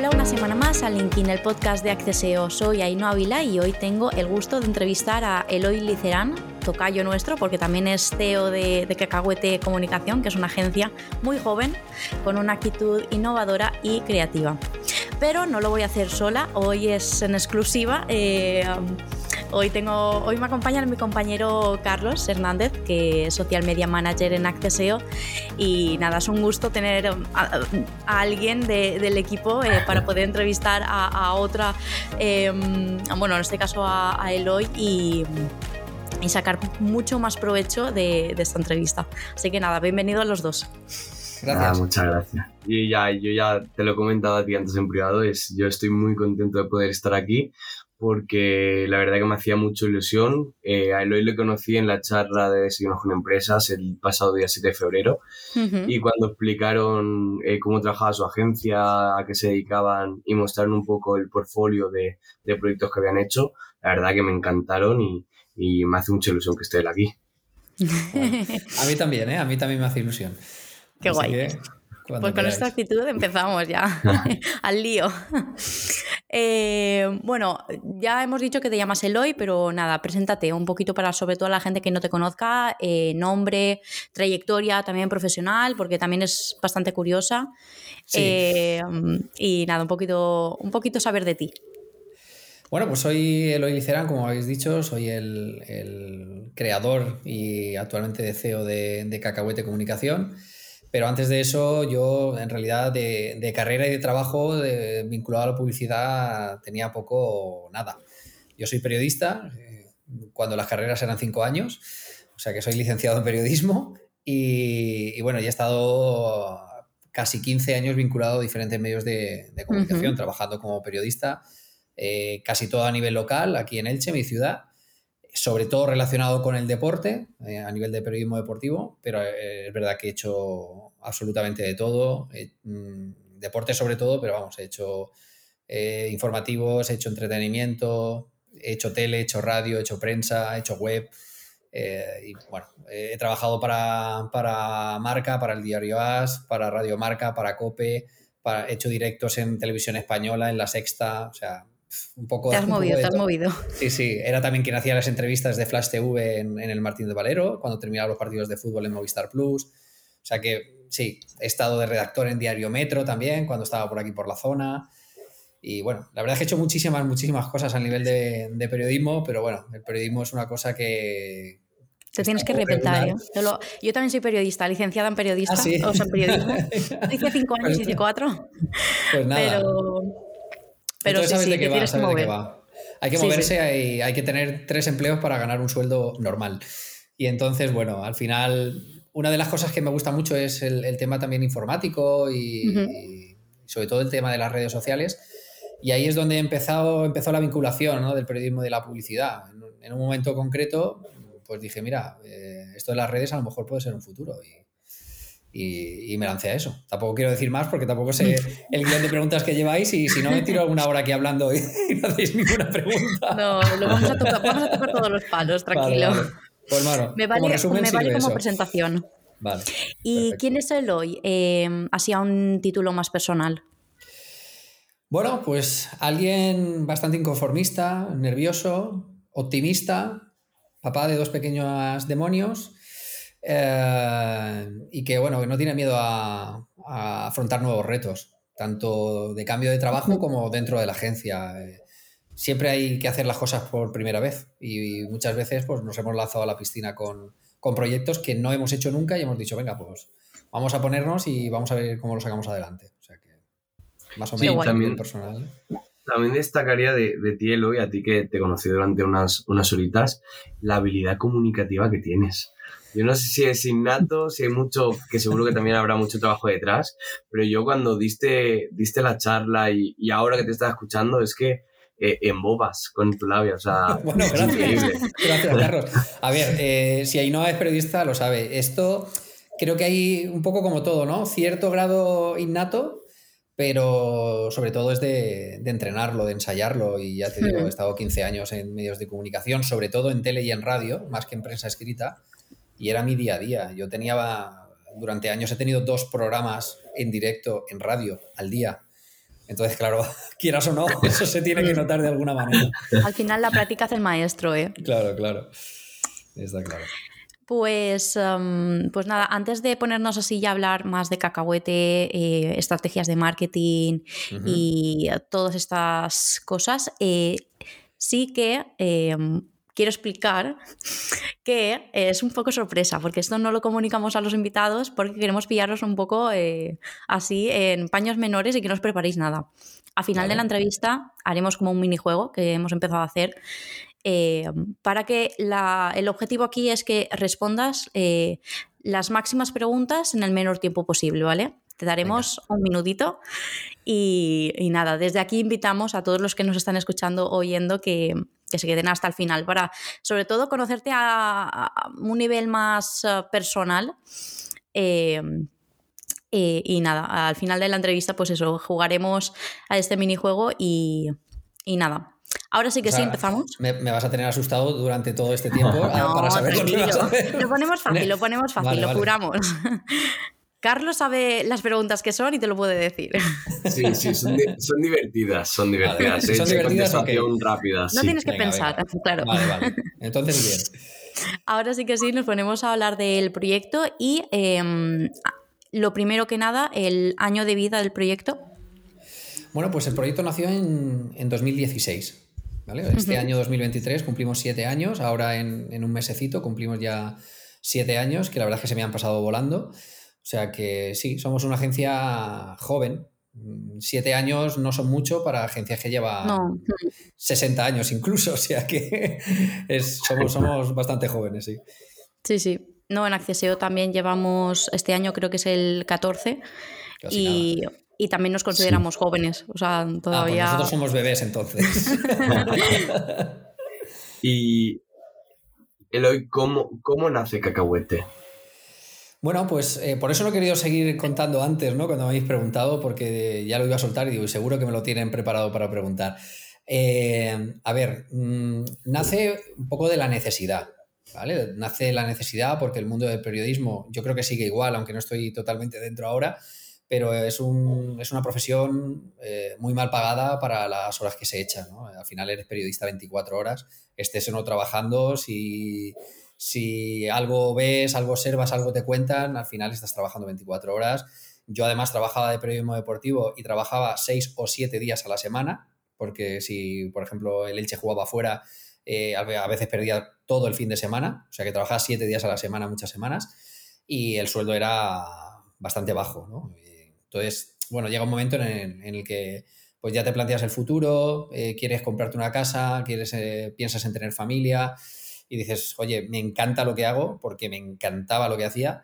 Hola una semana más a LinkedIn, el podcast de Acceseo. Soy Ainhoa Ávila y hoy tengo el gusto de entrevistar a Eloy Licerán, tocayo nuestro, porque también es CEO de, de Cacahuete Comunicación, que es una agencia muy joven, con una actitud innovadora y creativa. Pero no lo voy a hacer sola, hoy es en exclusiva. Eh, Hoy, tengo, hoy me acompaña mi compañero Carlos Hernández, que es Social Media Manager en Acceseo. Y nada, es un gusto tener a, alguien del equipo eh, para poder entrevistar a, otra, em, bueno, en este caso a, Eloy y, y, sacar mucho más provecho de, esta entrevista. Así que nada, bienvenidos los dos. Gracias. muchas gracias. Y ya, yo ya te lo he comentado a ti antes en privado, es, yo estoy muy contento de poder estar aquí porque la verdad que me hacía mucha ilusión. Eh, a Eloy le conocí en la charla de Seguimos con Empresas el pasado día 7 de febrero y cuando explicaron eh, cómo trabajaba su agencia, a qué se dedicaban y mostraron un poco el portfolio de, de proyectos que habían hecho, la verdad que me encantaron y, y me hace mucha ilusión que esté él aquí. a mí también, ¿eh? A mí también me hace ilusión. Qué guay. Pues con esta actitud empezamos ya al lío. Eh, bueno, ya hemos dicho que te llamas Eloy, pero nada, preséntate un poquito para sobre todo la gente que no te conozca, eh, nombre, trayectoria también profesional, porque también es bastante curiosa. Eh, y nada, un poquito, un poquito saber de ti. Bueno, pues soy Eloy Licerán, como habéis dicho, soy el, creador y actualmente de CEO de, de Cacahuete Comunicación. Pero antes de eso, yo en realidad de, carrera y de trabajo vinculado a la publicidad tenía poco o nada. Yo soy periodista, eh, cuando las carreras eran cinco años, o sea que soy licenciado en periodismo y, bueno, ya he estado casi 15 años vinculado a diferentes medios de, comunicación, trabajando como periodista, eh, casi todo a nivel local, aquí en Elche, mi ciudad sobre todo relacionado con el deporte, eh, a nivel de periodismo deportivo, pero eh, es verdad que he hecho absolutamente de todo, mm, deporte sobre todo, pero vamos, he hecho eh, informativos, he hecho entretenimiento, he hecho tele, he hecho radio, he hecho prensa, he hecho web. y bueno, he trabajado para, para, Marca, para el diario AS, para Radio Marca, para COPE, para, he hecho directos en televisión española, en La Sexta, o sea, un poco... Te has movido, te has movido. Sí, sí, era también quien hacía las entrevistas de Flash TV en, el Martín de Valero, cuando terminaba los partidos de fútbol en Movistar Plus. O sea que sí, he estado de redactor en Diario Metro también, cuando estaba por aquí por la zona. Y bueno, la verdad es que he hecho muchísimas, muchísimas cosas a nivel de, periodismo, pero bueno, el periodismo es una cosa que, te tienes que repetir. ¿eh? Yo, también soy periodista, licenciada en periodista, ah, o sea, en periodismo. Hice cinco años, hice cuatro. Pues nada. Pero, pero sí, sí, que tienes que mover. Hay que moverse, y Hay, que tener tres empleos para ganar un sueldo normal. Y entonces, bueno, al final, una de las cosas que me gusta mucho es el, tema también informático y, sobre todo el tema de las redes sociales. Y ahí es donde empezado, empezó la vinculación ¿no? del periodismo y de la publicidad. En, un momento concreto, pues dije, mira, eh, esto de las redes a lo mejor puede ser un futuro. Y, y, me lancé a eso. Tampoco quiero decir más porque tampoco sé el guion de preguntas que lleváis y si no me tiro alguna hora aquí hablando y, no hacéis ninguna pregunta. No, lo vamos a tocar, vamos a tocar todos los palos, tranquilo. Pues bueno, me vale como, me vale como presentación. Vale. ¿Y quién es Eloy? Eh, así a un título más personal. Bueno, pues alguien bastante inconformista, nervioso, optimista, papá de dos pequeños demonios eh, y que, bueno, que no tiene miedo a, afrontar nuevos retos, tanto de cambio de trabajo como dentro de la agencia. Eh, siempre hay que hacer las cosas por primera vez y, muchas veces pues, nos hemos lanzado a la piscina con, con, proyectos que no hemos hecho nunca y hemos dicho, venga, pues vamos a ponernos y vamos a ver cómo lo sacamos adelante. O sea que, más o menos también, personal. También destacaría de, de ti, Eloy, a ti que te conocí durante unas, unas horitas, la habilidad comunicativa que tienes. Yo no sé si es innato, si hay mucho, que seguro que también habrá mucho trabajo detrás, pero yo cuando diste, diste la charla y, y ahora que te estás escuchando es que eh, embobas con tu labio, o sea, bueno, gracias. gracias, Carlos. A ver, eh, si Ainhoa es periodista, lo sabe. Esto creo que hay un poco como todo, ¿no? Cierto grado innato, pero sobre todo es de, de entrenarlo, de ensayarlo. Y ya te digo, he estado 15 años en medios de comunicación, sobre todo en tele y en radio, más que en prensa escrita y era mi día a día. Yo tenía, durante años he tenido dos programas en directo en radio al día. Entonces, claro, quieras o no, eso se tiene que notar de alguna manera. Al final la práctica hace el maestro, ¿eh? Claro, claro. Está claro. Pues, em, pues nada, antes de ponernos así ya a hablar más de cacahuete, eh, estrategias de marketing y todas estas cosas, eh, sí que em, quiero explicar que es un poco sorpresa, porque esto no lo comunicamos a los invitados porque queremos pillarlos un poco eh, así en paños menores y que no os preparéis nada. Al final de la entrevista haremos como un minijuego que hemos empezado a hacer eh, para que el objetivo aquí es que respondas eh, las máximas preguntas en el menor tiempo posible, ¿vale? Te daremos un minutito y, nada, desde aquí invitamos a todos los que nos están escuchando, oyendo, que, se queden hasta el final para, sobre todo, conocerte a, un nivel más eh, personal. y nada, al final de la entrevista, pues eso, jugaremos a este minijuego y, y nada, Ahora sí que sí, empezamos. Me, vas a tener asustado durante todo este tiempo ah, para saber lo que vas a Lo ponemos fácil, lo ponemos fácil, lo juramos. Carlos sabe las preguntas que son y te lo puede decir. Sí, sí, son, divertidas, son divertidas. son divertidas, rápidas. No tienes que pensar, claro. Vale, vale. Entonces, bien. Ahora sí que sí, nos ponemos a hablar del proyecto y em, lo primero que nada, el año de vida del proyecto. Bueno, pues el proyecto nació en, en 2016. Este año 2023 cumplimos siete años, ahora en, un mesecito cumplimos ya siete años, que la verdad es que se me han pasado volando. O sea que sí, somos una agencia joven. Siete años no son mucho para agencias que llevan 60 años incluso, o sea que somos, somos bastante jóvenes, sí. Sí, sí. No, en Acceseo también llevamos, este año creo que es el 14. y y también nos consideramos jóvenes. O sea, pues todavía. nosotros somos bebés entonces. y Eloy, ¿cómo, ¿cómo nace Cacahuete? Bueno, pues eh, por eso lo he querido seguir contando antes, ¿no? Cuando me habéis preguntado, porque ya lo iba a soltar y digo, seguro que me lo tienen preparado para preguntar. Eh, a ver, mm, nace un poco de la necesidad, ¿vale? Nace la necesidad porque el mundo del periodismo, yo creo que sigue igual, aunque no estoy totalmente dentro ahora, pero es, un, es una profesión eh, muy mal pagada para las horas que se echan. ¿no? Al final eres periodista 24 horas, estés o no trabajando, si, si algo ves, algo observas, algo te cuentan, al final estás trabajando 24 horas. Yo además trabajaba de periodismo deportivo y trabajaba 6 o 7 días a la semana, porque si, por ejemplo, el Elche jugaba fuera, eh, a veces perdía todo el fin de semana, o sea que trabajaba 7 días a la semana, muchas semanas, y el sueldo era bastante bajo, ¿no? Entonces, bueno, llega un momento en el, que pues ya te planteas el futuro, eh, quieres comprarte una casa, quieres, eh, piensas en tener familia y dices, oye, me encanta lo que hago porque me encantaba lo que hacía,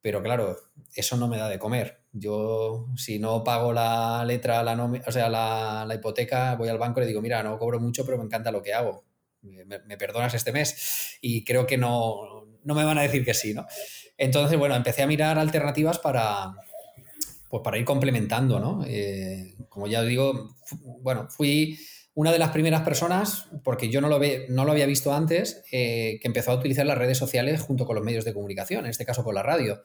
pero claro, eso no me da de comer. Yo, si no pago la letra, la o sea, la, hipoteca, voy al banco y le digo, mira, no cobro mucho, pero me encanta lo que hago. Me, perdonas este mes y creo que no, no me van a decir que sí, ¿no? Entonces, bueno, empecé a mirar alternativas para, pues para ir complementando, ¿no? Eh, como ya digo, bueno, fui una de las primeras personas, porque yo no lo, ve, no lo había visto antes, eh, que empezó a utilizar las redes sociales junto con los medios de comunicación, en este caso con la radio.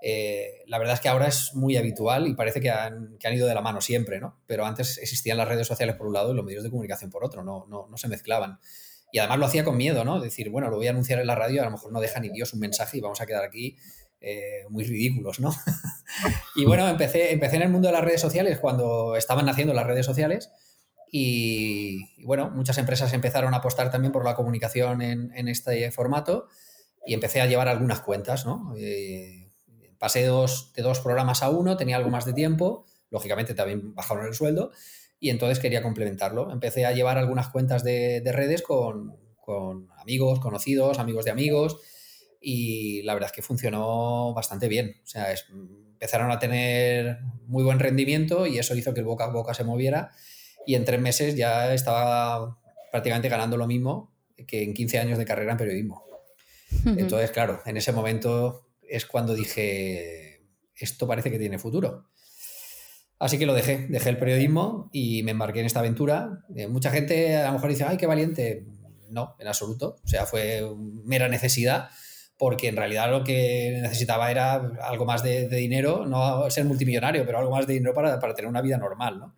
Eh, la verdad es que ahora es muy habitual y parece que han, que han, ido de la mano siempre, ¿no? Pero antes existían las redes sociales por un lado y los medios de comunicación por otro, no, no, no se mezclaban. Y además lo hacía con miedo, ¿no? Decir, bueno, lo voy a anunciar en la radio, a lo mejor no deja ni Dios un mensaje y vamos a quedar aquí eh, muy ridículos, ¿no? y bueno, empecé, empecé en el mundo de las redes sociales cuando estaban naciendo las redes sociales y, bueno, muchas empresas empezaron a apostar también por la comunicación en, este formato y empecé a llevar algunas cuentas, ¿no? Eh, pasé dos, de dos programas a uno, tenía algo más de tiempo, lógicamente también bajaron el sueldo y entonces quería complementarlo. Empecé a llevar algunas cuentas de, redes con, con amigos, conocidos, amigos de amigos y la verdad es que funcionó bastante bien. O sea, empezaron a tener muy buen rendimiento y eso hizo que el boca a boca se moviera y en tres meses ya estaba prácticamente ganando lo mismo que en 15 años de carrera en periodismo. Entonces, claro, en ese momento es cuando dije, esto parece que tiene futuro. Así que lo dejé, dejé el periodismo y me embarqué en esta aventura. Eh, mucha gente a lo mejor dice, ay, qué valiente. No, en absoluto. O sea, fue mera necesidad porque en realidad lo que necesitaba era algo más de, dinero, no ser multimillonario, pero algo más de dinero para, tener una vida normal, ¿no?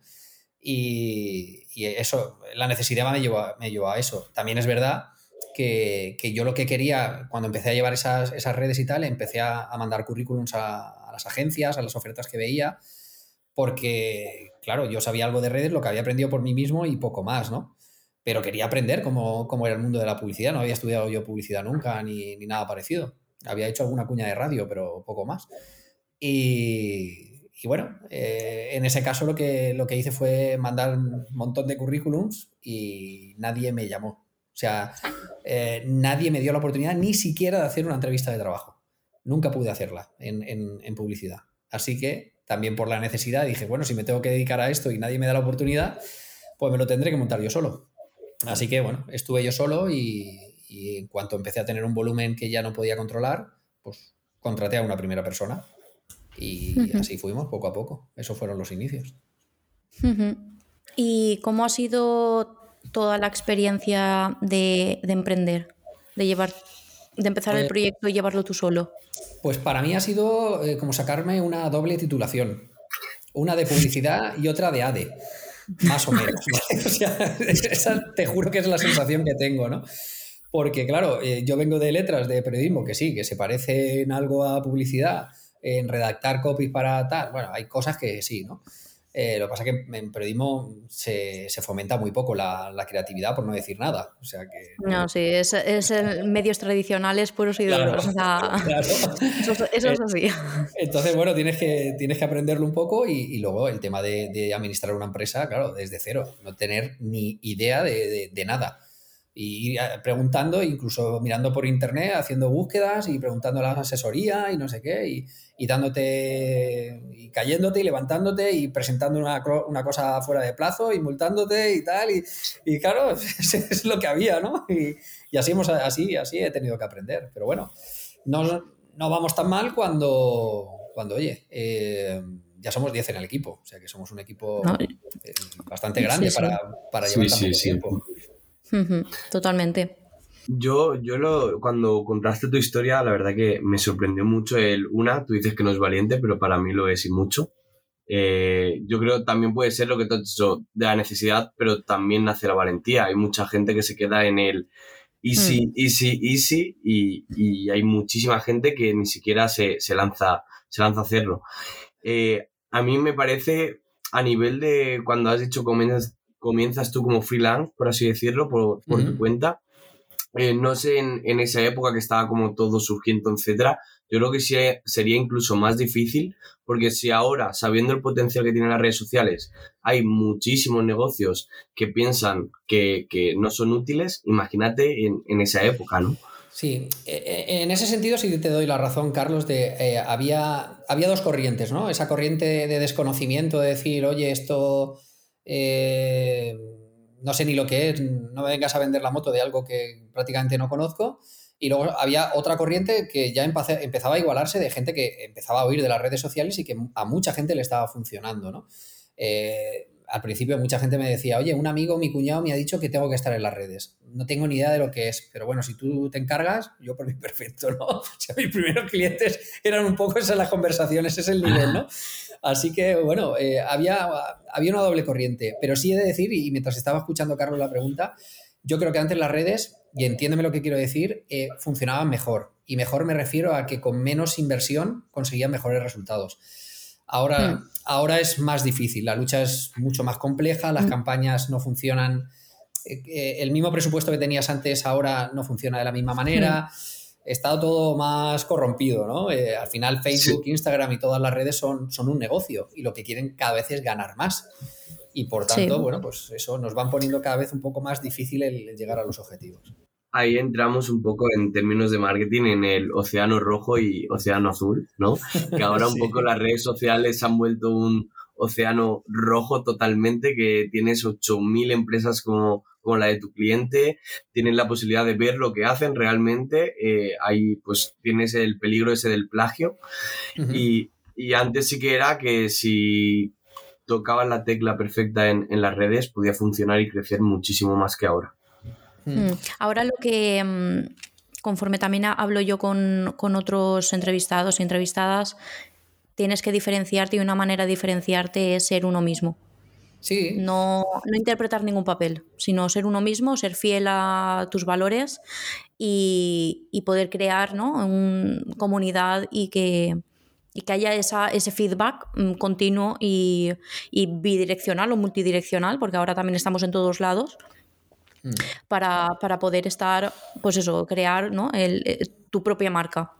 Y, eso, la necesidad me llevó, me llevó a eso. También es verdad que, yo lo que quería, cuando empecé a llevar esas, redes y tal, empecé a, mandar currículums a, las agencias, a las ofertas que veía, porque, claro, yo sabía algo de redes, lo que había aprendido por mí mismo y poco más, ¿no? Pero quería aprender cómo, cómo era el mundo de la publicidad, no había estudiado yo publicidad nunca ni, ni nada parecido. Había hecho alguna cuña de radio, pero poco más. Y, y bueno, eh, en ese caso lo que, lo que hice fue mandar un montón de currículums y nadie me llamó. O sea, eh, nadie me dio la oportunidad ni siquiera de hacer una entrevista de trabajo. Nunca pude hacerla en, en, publicidad. Así que también por la necesidad dije, bueno, si me tengo que dedicar a esto y nadie me da la oportunidad, pues me lo tendré que montar yo solo. Así que bueno, estuve yo solo y, y en cuanto empecé a tener un volumen que ya no podía controlar, pues contraté a una primera persona y así fuimos poco a poco. Esos fueron los inicios. ¿Y cómo ha sido toda la experiencia de, emprender? De llevar, de empezar el pues proyecto y llevarlo tú solo. Pues para mí ha sido eh, como sacarme una doble titulación. Una de publicidad y otra de ADE. Más o menos. esa te juro que es la sensación que tengo, ¿no? Porque, claro, eh, yo vengo de letras de periodismo que sí, que se parecen algo a publicidad, en redactar copies para tal. Bueno, hay cosas que sí, ¿no? Eh, lo que pasa es que en periodismo se, fomenta muy poco la, creatividad, por no decir nada. O sea que. No, sí, es, es medios tradicionales puros y claro, Eso, es así. Entonces, bueno, tienes que, tienes que aprenderlo un poco y, luego el tema de, administrar una empresa, claro, desde cero. No tener ni idea de, de nada y ir preguntando, incluso mirando por internet, haciendo búsquedas y preguntando a la asesoría y no sé qué, y, y dándote, y cayéndote y levantándote y presentando una, una, cosa fuera de plazo y multándote y tal, y, y claro, es, lo que había, ¿no? Y, y, así, hemos, así, así he tenido que aprender, pero bueno, no, no vamos tan mal cuando, cuando oye, eh, ya somos 10 en el equipo, o sea que somos un equipo eh, bastante grande para, para llevar tanto tiempo. Totalmente. Yo, yo lo, cuando contaste tu historia, la verdad que me sorprendió mucho el, una, tú dices que no es valiente, pero para mí lo es y mucho. Eh, yo creo también puede ser lo que tú has dicho de la necesidad, pero también nace la valentía. Hay mucha gente que se queda en el easy, hmm. easy, easy y, y, hay muchísima gente que ni siquiera se, se lanza, se lanza a hacerlo. Eh, a mí me parece, a nivel de cuando has dicho comienzas, comienzas tú como freelance, por así decirlo, por, tu cuenta. Eh, no sé, en, esa época que estaba como todo surgiendo, etcétera, yo creo que sí, sería incluso más difícil, porque si ahora, sabiendo el potencial que tienen las redes sociales, hay muchísimos negocios que piensan que, no son útiles, imagínate en, esa época, ¿no? Sí, e, e, en ese sentido sí te doy la razón, Carlos, de eh, había, había dos corrientes, ¿no? Esa corriente de desconocimiento, de decir, oye, esto eh, no sé ni lo que es, no me vengas a vender la moto de algo que prácticamente no conozco. Y luego había otra corriente que ya empezaba a igualarse de gente que empezaba a oír de las redes sociales y que a mucha gente le estaba funcionando, ¿no? Eh, al principio mucha gente me decía, oye, un amigo, mi cuñado me ha dicho que tengo que estar en las redes. No tengo ni idea de lo que es, pero bueno, si tú te encargas, yo por mí perfecto, ¿no? O sea, mis primeros clientes eran un poco esas las conversaciones, ese es el nivel, ¿no? Así que, bueno, eh, había, había una doble corriente, pero sí he de decir, y mientras estaba escuchando Carlos la pregunta, yo creo que antes las redes, y entiéndeme lo que quiero decir, eh, funcionaban mejor. Y mejor me refiero a que con menos inversión conseguían mejores resultados. Ahora, hmm. ahora es más difícil, la lucha es mucho más compleja, las hmm. campañas no funcionan, eh, el mismo presupuesto que tenías antes ahora no funciona de la misma manera. Hmm está todo más corrompido, ¿no? Eh, al final Facebook, Instagram y todas las redes son, son un negocio y lo que quieren cada vez es ganar más. Y por tanto, bueno, pues eso nos van poniendo cada vez un poco más difícil el llegar a los objetivos. Ahí entramos un poco en términos de marketing en el océano rojo y océano azul, ¿no? Que ahora un poco las redes sociales han vuelto un océano rojo totalmente, que tienes 8.000 empresas como con la de tu cliente, tienes la posibilidad de ver lo que hacen realmente, eh, ahí pues tienes el peligro ese del plagio y, antes sí que era que si tocabas la tecla perfecta en, las redes podía funcionar y crecer muchísimo más que ahora. Mm. Ahora lo que, mm, conforme también hablo yo con, con otros entrevistados y entrevistadas, tienes que diferenciarte y una manera de diferenciarte es ser uno mismo. Sí. No, no interpretar ningún papel, sino ser uno mismo, ser fiel a tus valores y, poder crear ¿no? una comunidad y que, que haya esa, ese feedback mm, continuo y, bidireccional o multidireccional, porque ahora también estamos en todos lados. Mm. Para, poder estar, pues eso, crear ¿no? Eh, tu propia marca.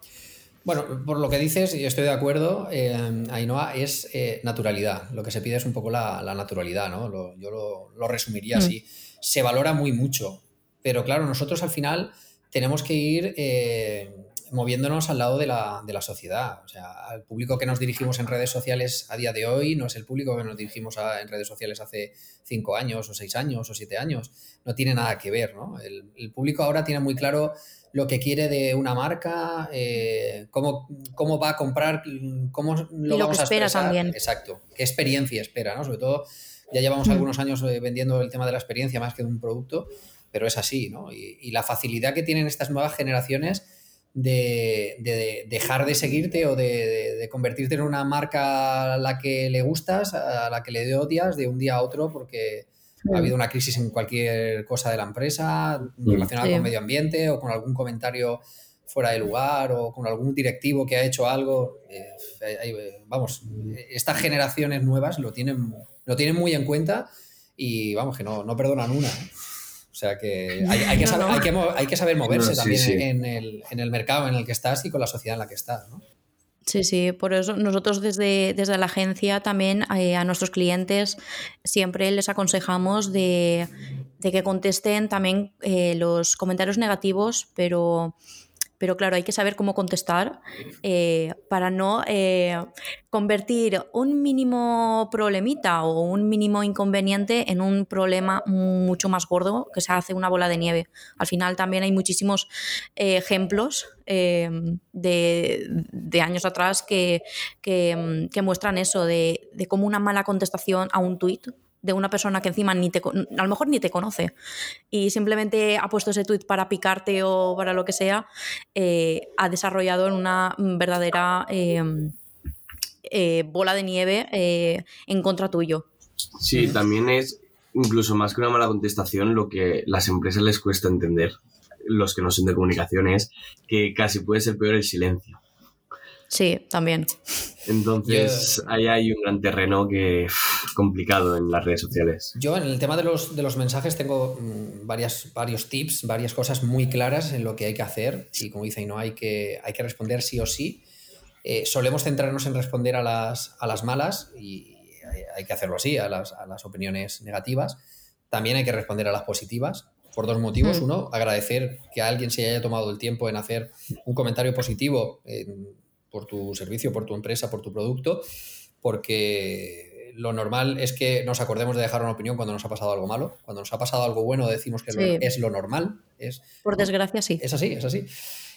Bueno, por lo que dices, y estoy de acuerdo, eh, Ainhoa, es eh, naturalidad. Lo que se pide es un poco la, naturalidad, ¿no? yo lo, resumiría mm. así. Se valora muy mucho, pero claro, nosotros al final tenemos que ir eh, moviéndonos al lado de la, de la, sociedad. O sea, al público que nos dirigimos en redes sociales a día de hoy no es el público que nos dirigimos en redes sociales hace cinco años o seis años o siete años. No tiene nada que ver, ¿no? el público ahora tiene muy claro lo que quiere de una marca, eh, cómo, cómo, va a comprar, cómo lo, y lo vamos que espera también. Exacto, qué experiencia espera, ¿no? Sobre todo, ya llevamos mm. algunos años eh, vendiendo el tema de la experiencia más que de un producto, pero es así, ¿no? Y, la facilidad que tienen estas nuevas generaciones de, dejar de seguirte o de, convertirte en una marca a la que le gustas, a la que le odias de un día a otro, porque ha habido una crisis en cualquier cosa de la empresa relacionada con medio ambiente o con algún comentario fuera de lugar o con algún directivo que ha hecho algo. Eh, eh, vamos, estas generaciones nuevas lo tienen, lo tienen muy en cuenta y vamos, que no, no perdonan una. ¿eh? O sea que hay, que, saber, hay, que, saber, moverse también En, el, en, el, mercado en el que estás y con la sociedad en la que estás. ¿no? Sí, sí, por eso nosotros desde, desde la agencia también eh, a nuestros clientes siempre les aconsejamos de, que contesten también eh, los comentarios negativos, pero pero claro, hay que saber cómo contestar eh, para no eh, convertir un mínimo problemita o un mínimo inconveniente en un problema mucho más gordo que se hace una bola de nieve. Al final también hay muchísimos eh, ejemplos de, años atrás que, que, muestran eso, de, de cómo una mala contestación a un tuit de una persona que encima ni te, a lo mejor ni te conoce y simplemente ha puesto ese tweet para picarte o para lo que sea, eh, ha desarrollado una verdadera em, eh, bola de nieve eh, en contra tuyo. Sí, también es incluso más que una mala contestación lo que las empresas les cuesta entender, los que no son de comunicación, es que casi puede ser peor el silencio. Sí, también. Entonces, ahí hay un gran terreno que complicado en las redes sociales. Yo en el tema de los, de los mensajes tengo mm, varias, varios tips, varias cosas muy claras en lo que hay que hacer. Y como dice, no hay que, hay que responder sí o sí. Eh, solemos centrarnos en responder a las, a las malas y hay, que hacerlo así, a las, a las, opiniones negativas. También hay que responder a las positivas por dos motivos. Mm. Uno, agradecer que alguien se haya tomado el tiempo en hacer un comentario positivo por tu servicio, por tu empresa, por tu producto, porque lo normal es que nos acordemos de dejar una opinión cuando nos ha pasado algo malo. Cuando nos ha pasado algo bueno decimos que es lo normal. Es, por desgracia, sí. Es así, es así.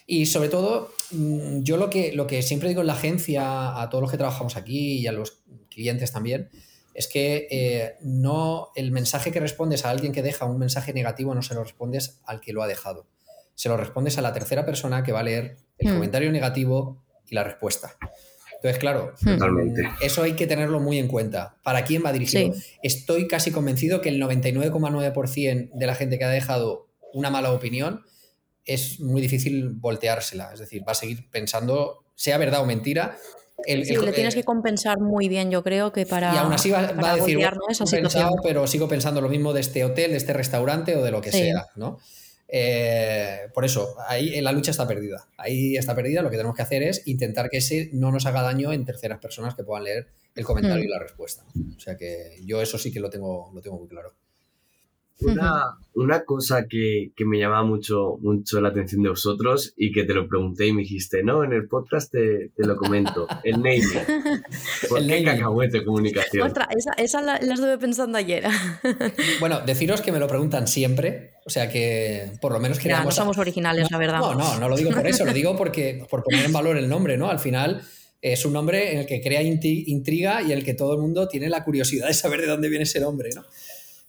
Y sobre todo, mm, yo lo que, lo que siempre digo en la agencia, a todos los que trabajamos aquí y a los clientes también, es que eh, no el mensaje que respondes a alguien que deja un mensaje negativo no se lo respondes al que lo ha dejado. Se lo respondes a la tercera persona que va a leer el hmm. comentario negativo y la respuesta. Entonces, claro, eso hay que tenerlo muy en cuenta. ¿Para quién va dirigido? Estoy casi convencido que el 99,9% de la gente que ha dejado una mala opinión es muy difícil volteársela. Es decir, va a seguir pensando, sea verdad o mentira. El, sí, le tienes que compensar muy bien, yo creo que para. Y aún así va, a decir, pero sigo pensando lo mismo de este hotel, de este restaurante o de lo que sea, ¿no? Eh, por eso, ahí la lucha está perdida. Ahí está perdida. Lo que tenemos que hacer es intentar que ese no nos haga daño en terceras personas que puedan leer el comentario y la respuesta. O sea que yo eso sí que lo tengo, lo tengo muy claro. Una, cosa que, me llama mucho, mucho la atención de vosotros y que te lo pregunté y me dijiste, no, en el podcast te, lo comento, el naming. ¿Por qué cacahuete comunicación? Otra, esa, la, estuve pensando ayer. bueno, deciros que me lo preguntan siempre, o sea que por lo menos que no somos originales, la verdad. No, no, no lo digo por eso, lo digo porque por poner en valor el nombre, ¿no? Al final es un nombre en el que crea intriga y en el que todo el mundo tiene la curiosidad de saber de dónde viene ese nombre, ¿no?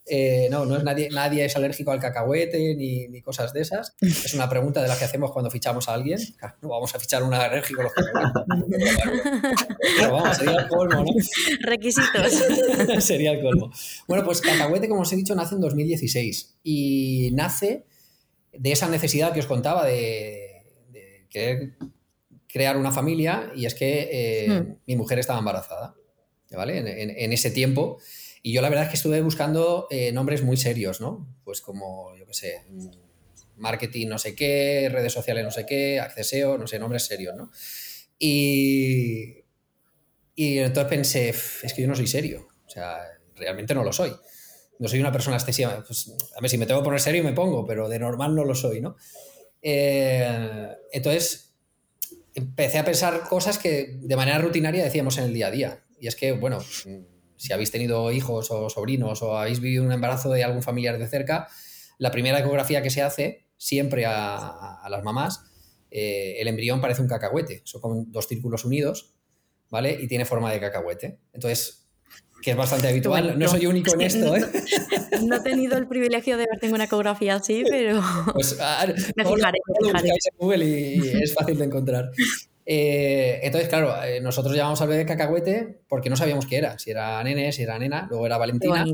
Eh, no, no es nadie, nadie es alérgico al cacahuete ni, cosas de esas. Es una pregunta de las que hacemos cuando fichamos a alguien. No vamos a fichar un alérgico a los cacahuetes. Pero vamos, sería el colmo, ¿no? Requisitos. sería el colmo. Bueno, pues cacahuete, como os he dicho, nace en 2016 y nace de esa necesidad que os contaba de, querer crear una familia y es que eh, hmm. mi mujer estaba embarazada, ¿vale? en ese tiempo y yo la verdad es que estuve buscando eh, nombres muy serios, ¿no? Pues como, yo qué sé, marketing no sé qué, redes sociales no sé qué, acceseo, no sé, nombres serios, ¿no? Y, y entonces pensé, es que yo no soy serio, o sea, realmente no lo soy. No soy una persona excesiva. Pues, a ver, si me tengo que poner serio me pongo, pero de normal no lo soy, ¿no? Eh, entonces empecé a pensar cosas que de manera rutinaria decíamos en el día a día. Y es que, bueno, si habéis tenido hijos o sobrinos o habéis vivido un embarazo de algún familiar de cerca, la primera ecografía que se hace siempre a, las mamás, eh, el embrión parece un cacahuete, son como dos círculos unidos, ¿vale? Y tiene forma de cacahuete. Entonces, que es bastante habitual. No soy único en esto, ¿eh? No, he tenido el privilegio de en una ecografía así, pero. Pues, ah, me fijaré, me fijaré. En Google y, es fácil de encontrar. Eh, entonces, claro, eh, nosotros llamamos al bebé cacahuete porque no sabíamos qué era, si era nene, si era nena, luego era Valentina.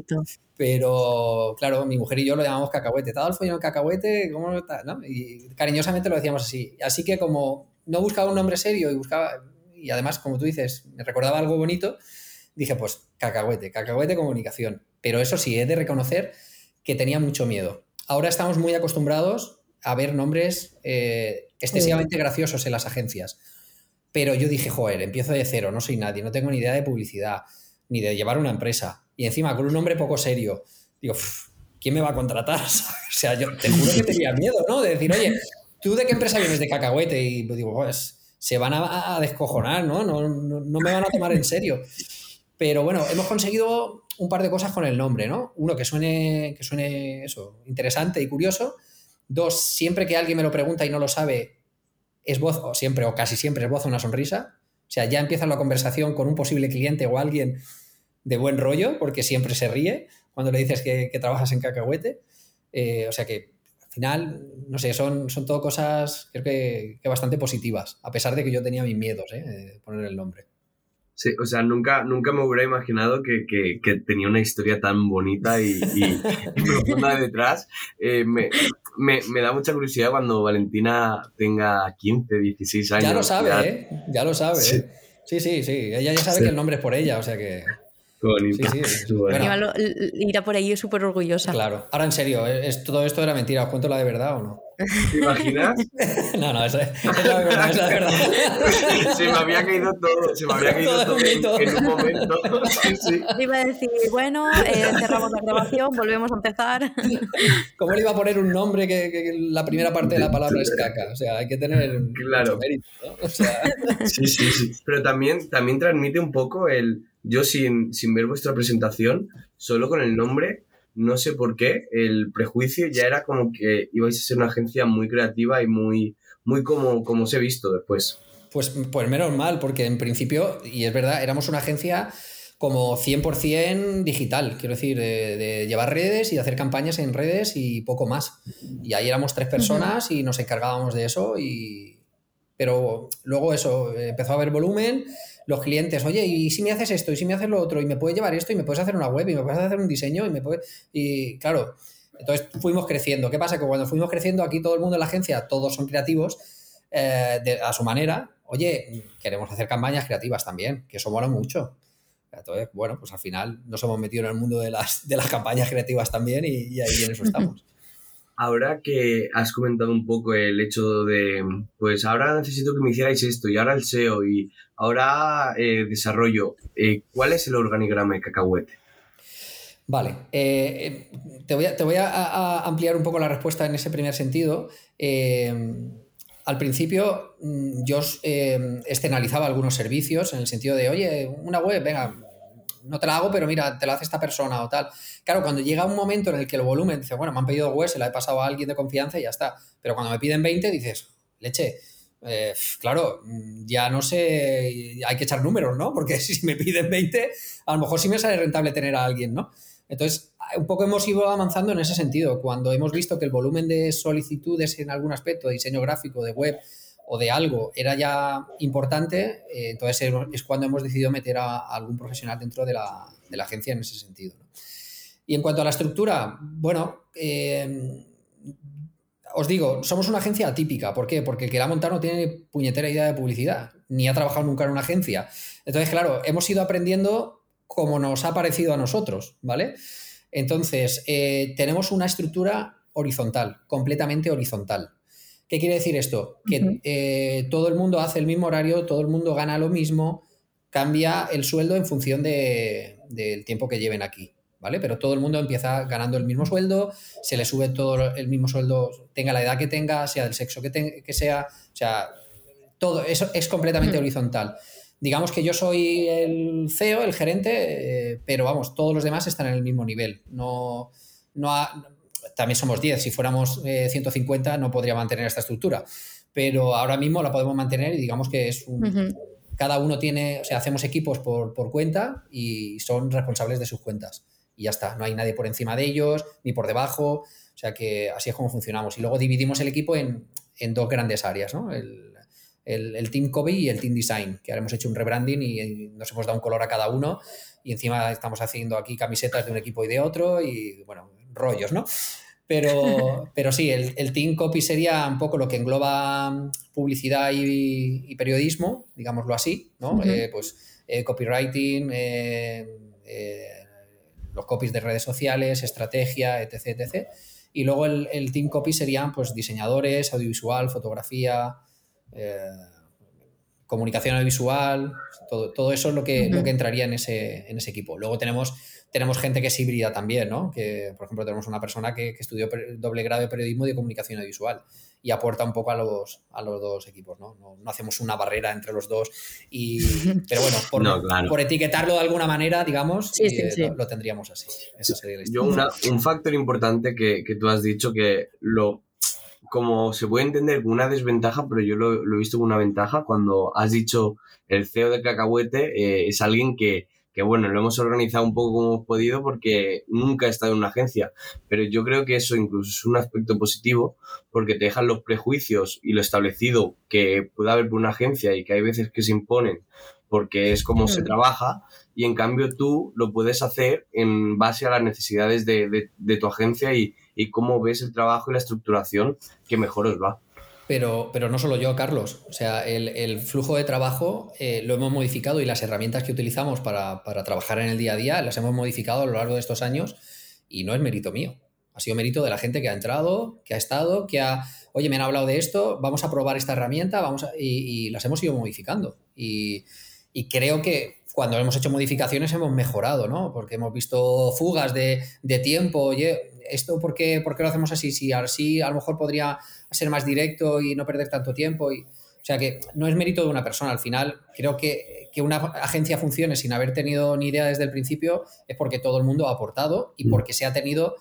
Pero, claro, mi mujer y yo lo llamamos cacahuete. ¿Todo el follón cacahuete? ¿Cómo está? ¿no? Y cariñosamente lo decíamos así. Así que como no buscaba un nombre serio y buscaba, y además, como tú dices, me recordaba algo bonito, dije, pues cacahuete, cacahuete comunicación. Pero eso sí, he de reconocer que tenía mucho miedo. Ahora estamos muy acostumbrados a ver nombres eh, excesivamente graciosos en las agencias pero yo dije, joder, empiezo de cero, no soy nadie, no tengo ni idea de publicidad, ni de llevar una empresa. Y encima con un nombre poco serio. Digo, ¿quién me va a contratar? o sea, yo te juro que tenía miedo, ¿no? De decir, oye, ¿tú de qué empresa vienes de cacahuete? Y digo, pues se van a, descojonar, ¿no? No, ¿no? me van a tomar en serio. Pero bueno, hemos conseguido un par de cosas con el nombre, ¿no? Uno, que suene, que suene eso, interesante y curioso. Dos, siempre que alguien me lo pregunta y no lo sabe, es voz, o siempre, o casi siempre es voz una sonrisa. O sea, ya empieza la conversación con un posible cliente o alguien de buen rollo, porque siempre se ríe cuando le dices que, trabajas en cacahuete. Eh, o sea que al final, no sé, son, son todo cosas creo que, bastante positivas, a pesar de que yo tenía mis miedos ¿eh? poner el nombre. Sí, o sea, nunca, nunca me hubiera imaginado que, tenía una historia tan bonita y, profunda detrás. Eh, da mucha curiosidad cuando Valentina tenga 15, 16 años. Ya lo sabe, ¿eh? Ya lo sabe. Sí. ¿eh? sí, sí, sí. Ella ya sabe que el nombre es por ella, o sea que... Sí, sí, bueno. irá por ahí súper orgullosa. Claro. Ahora, en serio, ¿es, ¿todo esto era mentira? ¿Os cuento la de verdad o no? ¿Te imaginas? no, no, es, la verdad, es la verdad. se me había caído todo, se me había caído todo, en, un momento. sí, Iba a decir, bueno, eh, cerramos la grabación, volvemos a empezar. ¿Cómo le iba a poner un nombre que, la primera parte de la palabra es caca? O sea, hay que tener claro. mérito, ¿no? O sea... Sí, sí, sí. Pero también, también transmite un poco el yo sin, ver vuestra presentación, solo con el nombre, no sé por qué, el prejuicio ya era como que ibais a ser una agencia muy creativa y muy, muy como, como os he visto después. Pues, pues menos mal, porque en principio, y es verdad, éramos una agencia como 100% digital, quiero decir, de, llevar redes y hacer campañas en redes y poco más. Y ahí éramos tres personas y nos encargábamos de eso y... Pero luego eso, empezó a haber volumen, los clientes, oye, ¿y si me haces esto? ¿Y si me haces lo otro? ¿Y me puedes llevar esto? ¿Y me puedes hacer una web? ¿Y me puedes hacer un diseño? Y me puedes... Y claro, entonces fuimos creciendo. ¿Qué pasa? Que cuando fuimos creciendo, aquí todo el mundo en la agencia, todos son creativos eh, a su manera. Oye, queremos hacer campañas creativas también, que eso mola mucho. Entonces, bueno, pues al final nos hemos metido en el mundo de las, de las campañas creativas también y, y ahí en eso estamos. Ahora que has comentado un poco el hecho de, pues ahora necesito que me hicierais esto y ahora el SEO y ahora eh, desarrollo, eh, ¿cuál es el organigrama de Cacahuete? Vale, eh, te voy, a, te voy a, ampliar un poco la respuesta en ese primer sentido. al principio mm, yo externalizaba algunos servicios en el sentido de, oye, una web, venga, no te la hago, pero mira, te la hace esta persona o tal. Claro, cuando llega un momento en el que el volumen, dice, bueno, me han pedido web, se la he pasado a alguien de confianza y ya está. Pero cuando me piden 20, dices, leche, eh, claro, ya no sé, hay que echar números, ¿no? Porque si me piden 20, a lo mejor sí me sale rentable tener a alguien, ¿no? Entonces, un poco hemos ido avanzando en ese sentido. Cuando hemos visto que el volumen de solicitudes en algún aspecto, de diseño gráfico, de web o de algo, era ya importante, eh, entonces es cuando hemos decidido meter a, algún profesional dentro de la, agencia en ese sentido. Y en cuanto a la estructura, bueno, eh, os digo, somos una agencia atípica. ¿Por qué? Porque el que la ha montado no tiene puñetera idea de publicidad, ni ha trabajado nunca en una agencia. Entonces, claro, hemos ido aprendiendo como nos ha parecido a nosotros, ¿vale? Entonces, eh, tenemos una estructura horizontal, completamente horizontal. ¿Qué quiere decir esto? Que eh, todo el mundo hace el mismo horario, todo el mundo gana lo mismo, cambia el sueldo en función del tiempo que lleven aquí. ¿vale? Pero todo el mundo empieza ganando el mismo sueldo, se le sube todo el mismo sueldo, tenga la edad que tenga, sea del sexo que, que sea, o sea, todo eso es completamente horizontal. Digamos que yo soy el CEO, el gerente, eh, pero vamos, todos los demás están en el mismo nivel. No, no también somos 10, si fuéramos 150 eh, no podría mantener esta estructura, pero ahora mismo la podemos mantener y digamos que es un... Cada uno tiene, o sea, hacemos equipos por, por cuenta y son responsables de sus cuentas y ya está. No hay nadie por encima de ellos ni por debajo. O sea que así es como funcionamos. Y luego dividimos el equipo en, dos grandes áreas, ¿no? El, Team Copy y el Team Design, que ahora hemos hecho un rebranding y nos hemos dado un color a cada uno. Y encima estamos haciendo aquí camisetas de un equipo y de otro y, bueno, rollos, ¿no? Pero, pero sí, el, Team Copy sería un poco lo que engloba publicidad y, periodismo, digámoslo así, ¿no? Eh, pues eh, copywriting, eh, los copies de redes sociales, estrategia, etc. etc. Y luego el, team copy serían pues, diseñadores, audiovisual, fotografía, eh, comunicación audiovisual, todo, todo, eso es lo que, lo que entraría en ese, en ese equipo. Luego tenemos tenemos gente que es híbrida también, ¿no? Que, por ejemplo, tenemos una persona que, estudió doble grado de periodismo y de comunicación audiovisual y aporta un poco a los, a los dos equipos, ¿no? ¿no? hacemos una barrera entre los dos. Y, pero bueno, por, etiquetarlo de alguna manera, digamos, eh, Lo, tendríamos así. Yo un factor importante que, que, tú has dicho que lo... Como se puede entender como una desventaja, pero yo lo, he visto como una ventaja, cuando has dicho el CEO de Cacahuete eh, es alguien que, que bueno, lo hemos organizado un poco como hemos podido porque nunca he estado en una agencia, pero yo creo que eso incluso es un aspecto positivo porque te dejan los prejuicios y lo establecido que puede haber por una agencia y que hay veces que se imponen porque es como se mm. trabaja y en cambio tú lo puedes hacer en base a las necesidades de, tu agencia y, y cómo ves el trabajo y la estructuración que mejor os va. Pero, pero no solo yo, Carlos. O sea, el, flujo de trabajo eh, lo hemos modificado y las herramientas que utilizamos para, trabajar en el día a día las hemos modificado a lo largo de estos años y no es mérito mío. Ha sido mérito de la gente que ha entrado, que ha estado, que ha, oye, me han hablado de esto, vamos a probar esta herramienta, vamos y, las hemos ido modificando. Y creo que cuando hemos hecho modificaciones hemos mejorado, ¿no? Porque hemos visto fugas de, tiempo, oye, ¿esto por qué, por qué, lo hacemos así? Si así a lo mejor podría ser más directo y no perder tanto tiempo. Y, o sea que no es mérito de una persona. Al final, creo que, que una agencia funcione sin haber tenido ni idea desde el principio es porque todo el mundo ha aportado y mm. porque se ha tenido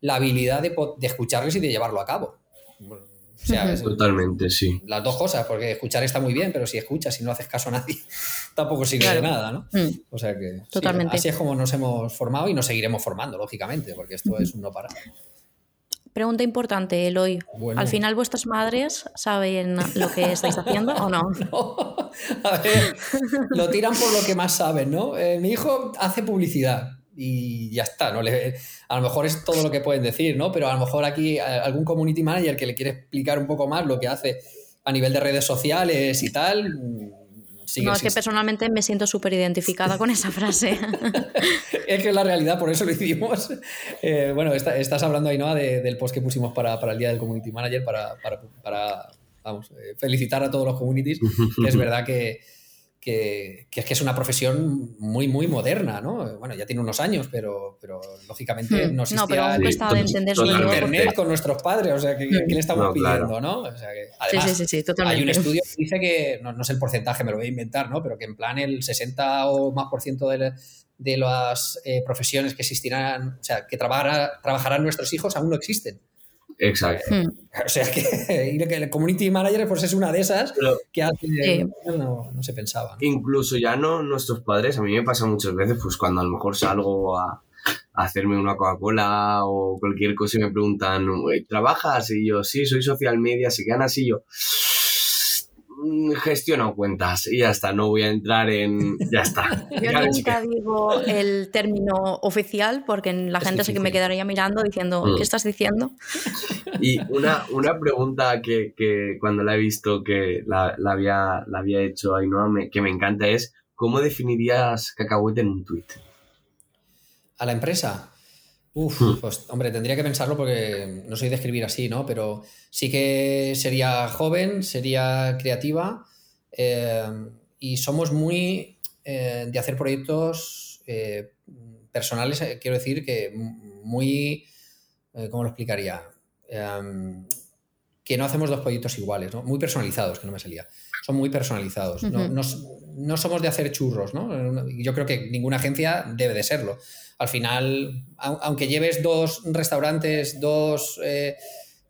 la habilidad de, de escucharles y de llevarlo a cabo. Totalmente, sí. Las dos cosas, porque escuchar está muy bien, pero si escuchas y no haces caso a nadie, tampoco sirve de nada, ¿no? Mm. O sea que Totalmente. así es como nos hemos formado y nos seguiremos formando, lógicamente, porque esto es un no parar. Pregunta importante, Eloy. ¿Al final vuestras madres saben lo que estáis haciendo o no? A ver, lo tiran por lo que más saben, ¿no? Eh, mi hijo hace publicidad y ya está, ¿no? Le, a lo mejor es todo lo que pueden decir, ¿no? Pero a lo mejor aquí algún community manager que le quiere explicar un poco más lo que hace a nivel de redes sociales y tal. Mm, no, es que personalmente me siento súper identificada con esa frase. es que es la realidad, por eso lo hicimos. Eh, bueno, estás hablando, ahí de, del post que pusimos para, el Día del Community Manager, para, para, vamos, eh, felicitar a todos los communities. es verdad que, que, es que es una profesión muy, muy moderna, ¿no? Bueno, ya tiene unos años, pero, pero lógicamente hmm. no existía no, pero entender internet con nuestros padres, o sea, ¿qué, le estamos pidiendo, no? O sea, que, además, sí, sí, sí, hay un estudio que dice que, no, no, sé el porcentaje, me lo voy a inventar, ¿no? Pero que en plan el 60 o más por ciento de, de las eh, profesiones que existirán, o sea, que trabajarán nuestros hijos aún no existen. Exacto. Hmm. O sea que, el community manager pues es una de esas que hace, no, se pensaba. Incluso ya no nuestros padres, a mí me pasa muchas veces, pues cuando a lo mejor salgo a, hacerme una Coca-Cola o cualquier cosa y me preguntan, ¿trabajas? Y yo, sí, soy social media, si ganas y yo gestiono cuentas y ya está, no voy a entrar en... Ya está. Yo nunca digo el término oficial porque la gente sé que me quedaría mirando diciendo, mm. ¿qué estás diciendo? Y una, una pregunta que, que, cuando la he visto que la, la había, la había hecho Ainhoa, me, que me encanta es, ¿cómo definirías cacahuete en un tweet? ¿A la empresa? Uf, hmm. pues hombre, tendría que pensarlo porque no soy de escribir así, ¿no? Pero sí que sería joven, sería creativa eh, y somos muy eh, de hacer proyectos eh, personales, quiero decir que muy, ¿cómo lo explicaría? Que no hacemos dos proyectos iguales, ¿no? Muy personalizados, que no me salía. Son muy personalizados. no, somos de hacer churros, ¿no? Yo creo que ninguna agencia debe de serlo. Al final, aunque lleves dos restaurantes, dos eh,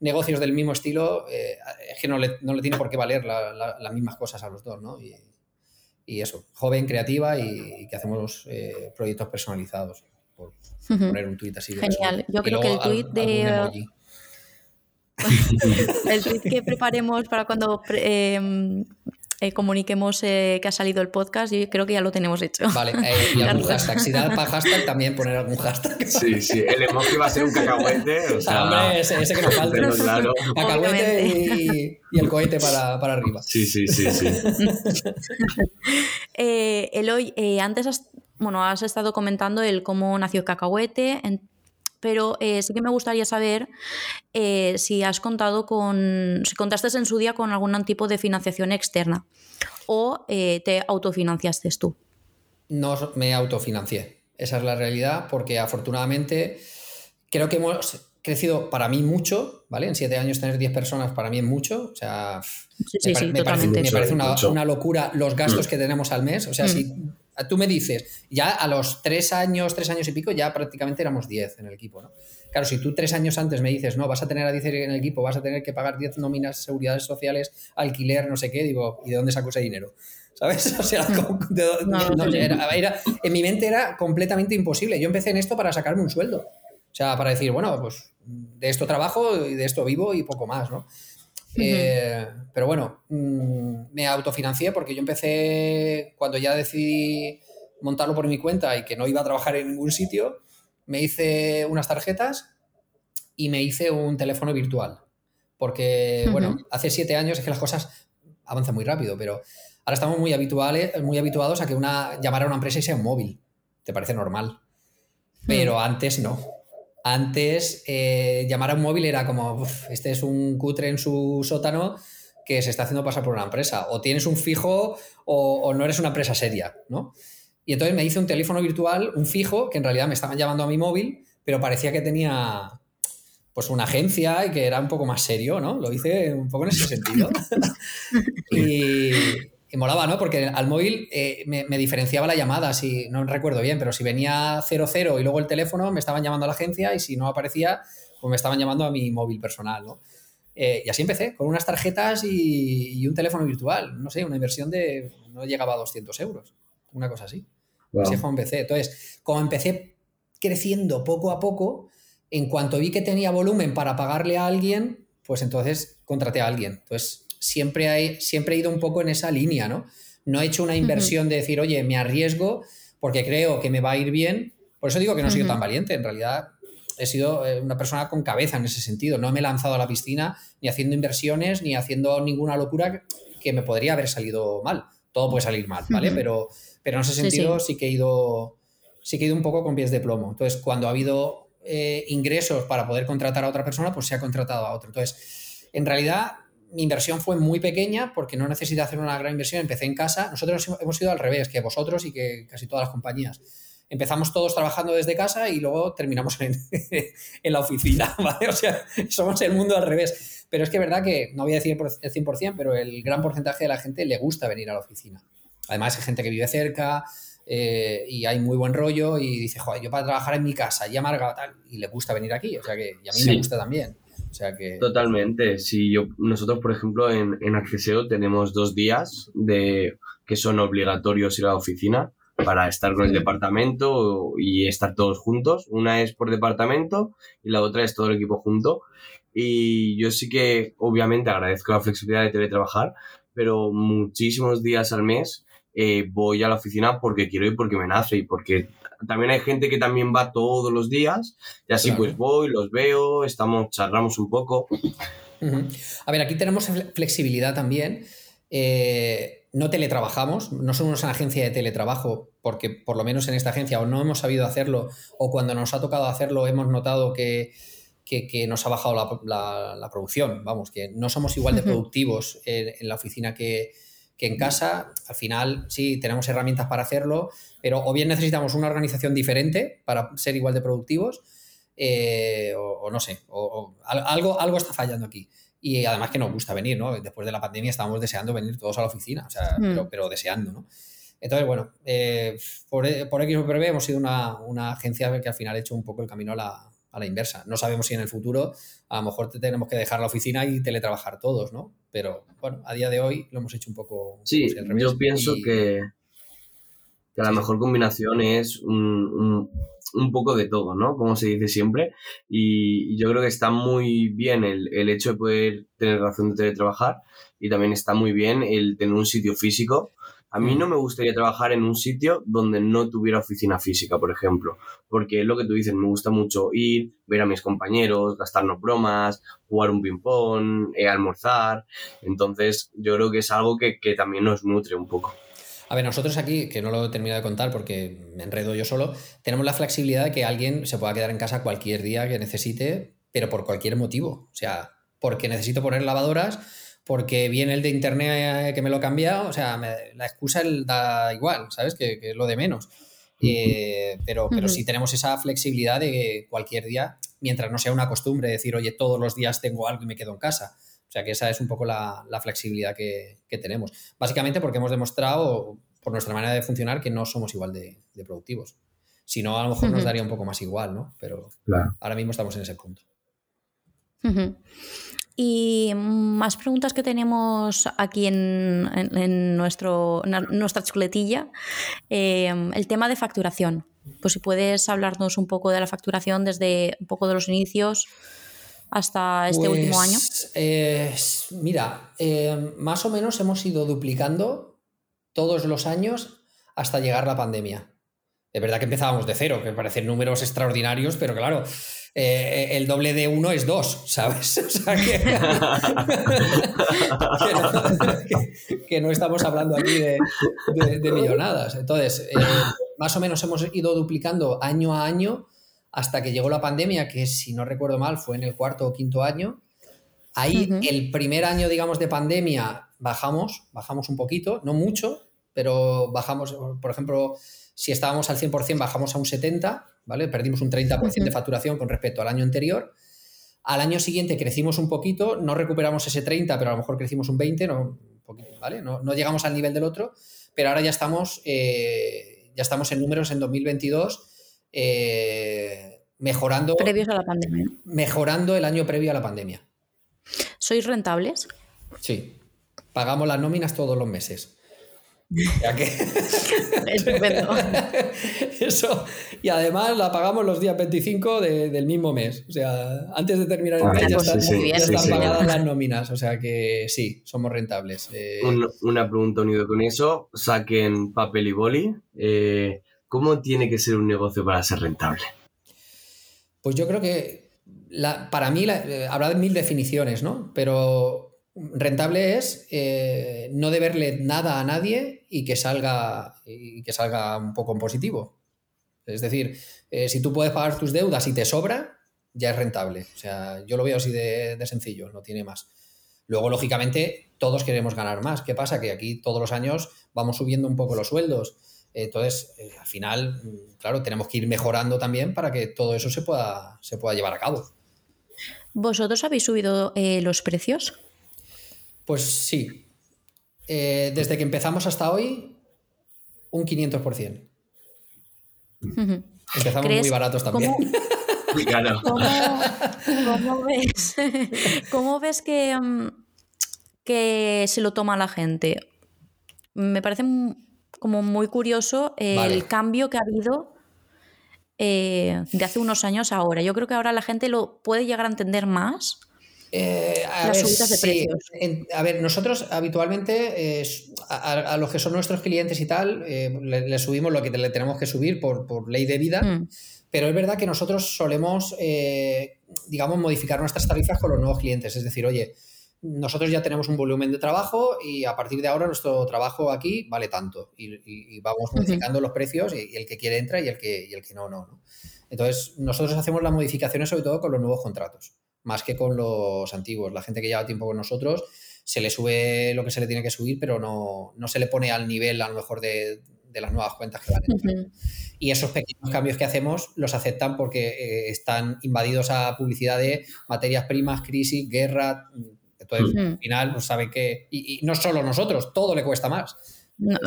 negocios del mismo estilo, eh, es que no le, tiene por qué valer las mismas cosas a los dos, ¿no? Y, eso, joven, creativa y, que hacemos eh, proyectos personalizados. Por poner un tuit así. Genial. Yo creo que el tuit de el tweet que preparemos para cuando em, eh, comuniquemos eh, que ha salido el podcast, yo creo que ya lo tenemos hecho. Vale, eh, y algún hashtag. Si da para hashtag, también poner algún hashtag. Sí, sí, el emoji va a ser un cacahuete. O sea, Hombre, ese, que nos falta. Claro. Cacahuete y, y, el cohete para, para, arriba. Sí, sí, sí. sí. Eloy, antes has, bueno, has estado comentando el cómo nació Cacahuete. En pero eh, sí que me gustaría saber eh, si has contado con, si contaste en su día con algún tipo de financiación externa o eh, te autofinanciaste tú. No me autofinancié, esa es la realidad, porque afortunadamente creo que hemos crecido para mí mucho, ¿vale? En siete años tener 10 personas para mí es mucho, o sea, me, parece, una, locura los gastos mm. que tenemos al mes, o sea, si mm. Tú me dices, ya a los tres años, tres años y pico, ya prácticamente éramos diez en el equipo, ¿no? Claro, si tú tres años antes me dices, no, vas a tener a diez en el equipo, vas a tener que pagar diez nóminas, seguridades sociales, alquiler, no sé qué, digo, ¿y de dónde saco ese dinero? ¿Sabes? O sea, en mi mente era completamente imposible. Yo empecé en esto para sacarme un sueldo. O sea, para decir, bueno, pues de esto trabajo y de esto vivo y poco más, ¿no? Eh, pero bueno, mm, me autofinancié porque yo empecé cuando ya decidí montarlo por mi cuenta y que no iba a trabajar en ningún sitio, me hice unas tarjetas y me hice un teléfono virtual. Porque, bueno, hace siete años es que las cosas avanzan muy rápido, pero ahora estamos muy, habituales, muy habituados a que una, llamar a una empresa y sea un móvil. Te parece normal. Pero antes no. Antes, eh, llamar a un móvil era como, este es un cutre en su sótano que se está haciendo pasar por una empresa. O tienes un fijo o, no eres una empresa seria, ¿no? Y entonces me hice un teléfono virtual, un fijo, que en realidad me estaban llamando a mi móvil, pero parecía que tenía pues una agencia y que era un poco más serio, ¿no? Lo hice un poco en ese sentido. y, y molaba, ¿no? Porque al móvil eh, me, diferenciaba la llamada, si no recuerdo bien, pero si venía 00 y luego el teléfono, me estaban llamando a la agencia y si no aparecía, pues me estaban llamando a mi móvil personal, ¿no? Eh, y así empecé, con unas tarjetas y, un teléfono virtual, no sé, una inversión de, no llegaba a 200 euros, una cosa así. Así fue empecé. Entonces, como empecé creciendo poco a poco, en cuanto vi que tenía volumen para pagarle a alguien, pues entonces contraté a alguien. Entonces, siempre, hay, siempre he ido un poco en esa línea, ¿no? No he hecho una inversión de decir, oye, me arriesgo porque creo que me va a ir bien. Por eso digo que no he sido tan valiente. En realidad, he sido eh, una persona con cabeza en ese sentido. No me he lanzado a la piscina ni haciendo inversiones ni haciendo ninguna locura que me podría haber salido mal. Todo puede salir mal, ¿vale? pero, pero en ese sentido sí, que he ido sí que he ido un poco con pies de plomo. Entonces, cuando ha habido eh, ingresos para poder contratar a otra persona, pues se ha contratado a otro. Entonces, en realidad, mi inversión fue muy pequeña porque no necesité hacer una gran inversión, empecé en casa. Nosotros hemos ido al revés que vosotros y que casi todas las compañías. Empezamos todos trabajando desde casa y luego terminamos en, en la oficina, ¿vale? O sea, somos el mundo al revés. Pero es que es verdad que, no voy a decir el 100%, pero el gran porcentaje de la gente le gusta venir a la oficina. Además, hay gente que vive cerca eh, y hay muy buen rollo y dice, joder, yo para trabajar en mi casa y amarga tal, y le gusta venir aquí. O sea que y a mí me gusta también. Totalmente. Si yo, nosotros, por ejemplo, en, en Acceseo tenemos dos días de que son obligatorios ir a la oficina. para estar con el departamento y estar todos juntos. Una es por departamento y la otra es todo el equipo junto. Y yo sí que obviamente agradezco la flexibilidad de teletrabajar, pero muchísimos días al mes eh, voy a la oficina porque quiero ir, porque me nace y porque también hay gente que también va todos los días y así pues voy, los veo, estamos, charlamos un poco. A ver, aquí tenemos flexibilidad también. Eh, no teletrabajamos, no somos una agencia de teletrabajo, porque por lo menos en esta agencia o no hemos sabido hacerlo o cuando nos ha tocado hacerlo hemos notado que, nos ha bajado la, producción. Vamos, que no somos igual de productivos en la oficina que, que en casa, al final, sí, tenemos herramientas para hacerlo, pero o bien necesitamos una organización diferente para ser igual de productivos, eh, o, no sé, o, algo, algo está fallando aquí. Y además que nos gusta venir, ¿no? Después de la pandemia estábamos deseando venir todos a la oficina, o sea, hmm. pero, deseando, ¿no? Entonces, bueno, eh, por, por X o por B hemos sido una, una agencia que al final ha hecho un poco el camino a la, a la inversa. No sabemos si en el futuro a lo mejor tenemos que dejar la oficina y teletrabajar todos, ¿no? Pero bueno, a día de hoy lo hemos hecho un poco. Sí, yo pienso que, la mejor combinación es un, poco de todo, ¿no? Como se dice siempre. Y yo creo que está muy bien el, el hecho de poder tener razón de teletrabajar y también está muy bien el tener un sitio físico a mí no me gustaría trabajar en un sitio donde no tuviera oficina física, por ejemplo, porque es lo que tú dices, me gusta mucho ir, ver a mis compañeros, gastarnos bromas, jugar un ping-pong, eh, almorzar. Entonces, yo creo que es algo que, también nos nutre un poco. A ver, nosotros aquí, que no lo he terminado de contar porque me enredo yo solo, tenemos la flexibilidad de que alguien se pueda quedar en casa cualquier día que necesite, pero por cualquier motivo. O sea, porque necesito poner lavadoras porque viene el de internet eh, que me lo ha cambiado, o sea, la excusa da igual, ¿sabes? Que, es lo de menos. Eh, pero, pero sí tenemos esa flexibilidad de que cualquier día, mientras no sea una costumbre, decir, oye, todos los días tengo algo y me quedo en casa. O sea, que esa es un poco la, flexibilidad que, tenemos. Básicamente porque hemos demostrado, por nuestra manera de funcionar, que no somos igual de, productivos. Si no, a lo mejor nos daría un poco más igual, ¿no? Pero ahora mismo estamos en ese punto. Y más preguntas que tenemos aquí en, nuestro, nuestra chuletilla. Em, el tema de facturación. Pues si puedes hablarnos un poco de la facturación desde un poco de los inicios hasta este último año. Pues, mira, em, más o menos hemos ido duplicando todos los años hasta llegar la pandemia. Es verdad que empezábamos de cero, que parecen números extraordinarios, pero claro, eh, el doble de uno es dos, ¿sabes? O sea que, no, estamos hablando aquí de, millonadas. Entonces, eh, más o menos hemos ido duplicando año a año hasta que llegó la pandemia, que si no recuerdo mal fue en el cuarto o quinto año. Ahí, el primer año, digamos, de pandemia, bajamos, bajamos un poquito, no mucho, pero bajamos, por ejemplo, si estábamos al 100%, bajamos a un 70%, ¿vale? Perdimos un 30% de facturación con respecto al año anterior. Al año siguiente crecimos un poquito, no recuperamos ese 30, pero a lo mejor crecimos un 20, no, ¿vale? no, llegamos al nivel del otro, pero ahora ya estamos, eh, ya estamos en números en 2022 eh, mejorando. Previos a la pandemia. Mejorando el año previo a la pandemia. ¿Sois rentables? Sí. Pagamos las nóminas todos los meses. Ya que... Eso. Y además la pagamos los días 25 del mismo mes. O sea, antes de terminar el mes ya, están, pagadas las nóminas. O sea que sí, somos rentables. Eh. una pregunta unida con eso. Saquen papel y boli. Eh, ¿Cómo tiene que ser un negocio para ser rentable? Pues yo creo que para mí eh, habrá mil definiciones, ¿no? Pero Rentable es eh, no deberle nada a nadie y que salga, y que salga un poco en positivo. Es decir, eh, si tú puedes pagar tus deudas y te sobra, ya es rentable. O sea, yo lo veo así de, sencillo, no tiene más. Luego, lógicamente, todos queremos ganar más. ¿Qué pasa? Que aquí todos los años vamos subiendo un poco los sueldos. Entonces, eh, al final, claro, tenemos que ir mejorando también para que todo eso se pueda llevar a cabo. ¿Vosotros habéis subido los precios? Pues sí. Eh, desde que empezamos hasta hoy, un 500%. Empezamos muy baratos también. ¿Cómo, ves, mm, que, se lo toma la gente? Me parece como muy curioso el cambio que ha habido eh, de hace unos años a ahora. Yo creo que ahora la gente lo puede llegar a entender más. Eh, a las ver, subidas de precios. a ver, nosotros habitualmente a, los que son nuestros clientes y tal, le, subimos lo que le tenemos que subir por, por ley de vida. Mm. Pero es verdad que nosotros solemos, digamos, modificar nuestras tarifas con los nuevos clientes. Es decir, oye, nosotros ya tenemos un volumen de trabajo y a partir de ahora nuestro trabajo aquí vale tanto y, vamos modificando los precios y, el que quiere entra y el que, el que no, no, Entonces nosotros hacemos las modificaciones sobre todo con los nuevos contratos, más que con los antiguos. La gente que lleva tiempo con nosotros se le sube lo que se le tiene que subir, pero no, no se le pone al nivel a lo mejor de, las nuevas cuentas que van a Y esos pequeños cambios que hacemos los aceptan porque eh, están invadidos a publicidad de materias primas, crisis, guerra, entonces, al final, pues sabe que. Y, no solo nosotros, todo le cuesta más.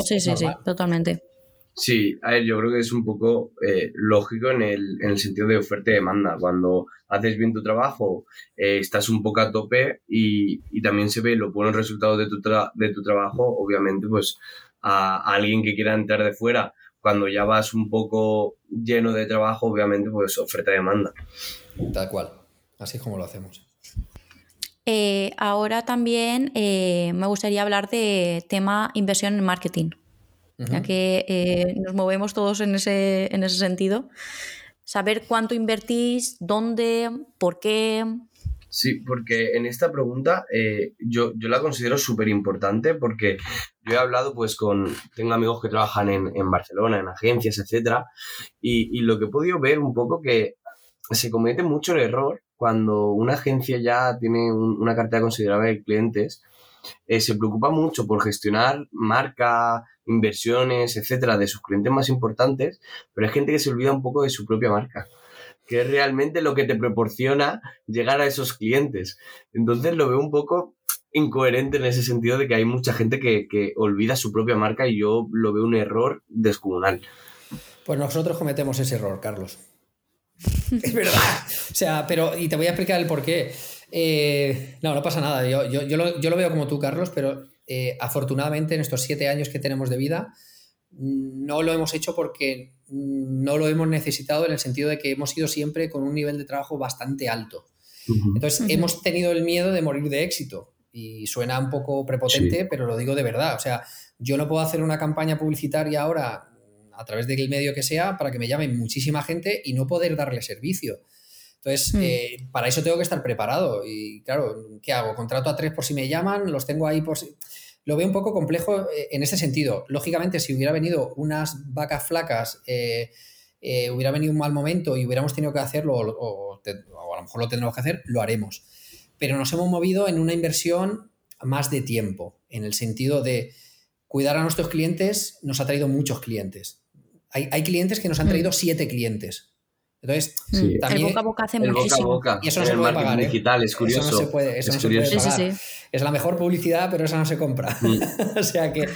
sí, sí, sí, totalmente. Sí, a ver, yo creo que es un poco eh, lógico en el, en el, sentido de oferta y demanda. Cuando haces bien tu trabajo, eh, estás un poco a tope y, y, también se ve los buenos resultados de tu, de tu trabajo, obviamente, pues a, a, alguien que quiera entrar de fuera, cuando ya vas un poco lleno de trabajo, obviamente, pues oferta y demanda. Tal cual, así es como lo hacemos. Eh, ahora también eh, me gustaría hablar de tema inversión en marketing, ya que eh, nos movemos todos en ese, en ese sentido. Saber cuánto invertís, dónde, por qué. Sí, porque en esta pregunta yo, yo, la considero súper importante porque yo he hablado pues con, tengo amigos que trabajan en, en Barcelona, en agencias, etcétera, y, y, lo que he podido ver un poco que se comete mucho el error cuando una agencia ya tiene una cartera considerable de clientes, eh, se preocupa mucho por gestionar marca, inversiones, etcétera, de sus clientes más importantes, pero hay gente que se olvida un poco de su propia marca, que es realmente lo que te proporciona llegar a esos clientes. Entonces lo veo un poco incoherente en ese sentido de que hay mucha gente que, que olvida su propia marca y yo lo veo un error descomunal. Pues nosotros cometemos ese error, Carlos. es verdad. O sea, pero, y te voy a explicar el por qué. Eh, no, no pasa nada. Yo, yo, lo, veo como tú, Carlos, pero eh, afortunadamente en estos siete años que tenemos de vida, no lo hemos hecho porque no lo hemos necesitado en el sentido de que hemos ido siempre con un nivel de trabajo bastante alto. Entonces, hemos tenido el miedo de morir de éxito. Y suena un poco prepotente, pero lo digo de verdad. O sea, yo no puedo hacer una campaña publicitaria ahora a través del medio que sea para que me llame muchísima gente y no poder darle servicio. Entonces, hmm. eh, para eso tengo que estar preparado. Y claro, ¿qué hago? ¿Contrato a tres por si me llaman? ¿Los tengo ahí por si...? Lo veo un poco complejo eh, en ese sentido. Lógicamente, si hubiera venido unas vacas flacas, eh, hubiera venido un mal momento y hubiéramos tenido que hacerlo, o, a lo mejor lo tendremos que hacer, lo haremos. Pero nos hemos movido en una inversión más de tiempo, en el sentido de cuidar a nuestros clientes nos ha traído muchos clientes hay, clientes que nos han traído mm. siete clientes. Entonces, también, el boca a boca hace muchísimo. y eso no se puede pagar. ¿eh? Digital, es curioso. Eso no se puede, eso no se puede pagar. Es la mejor publicidad, pero esa no se compra. Mm. o sea que.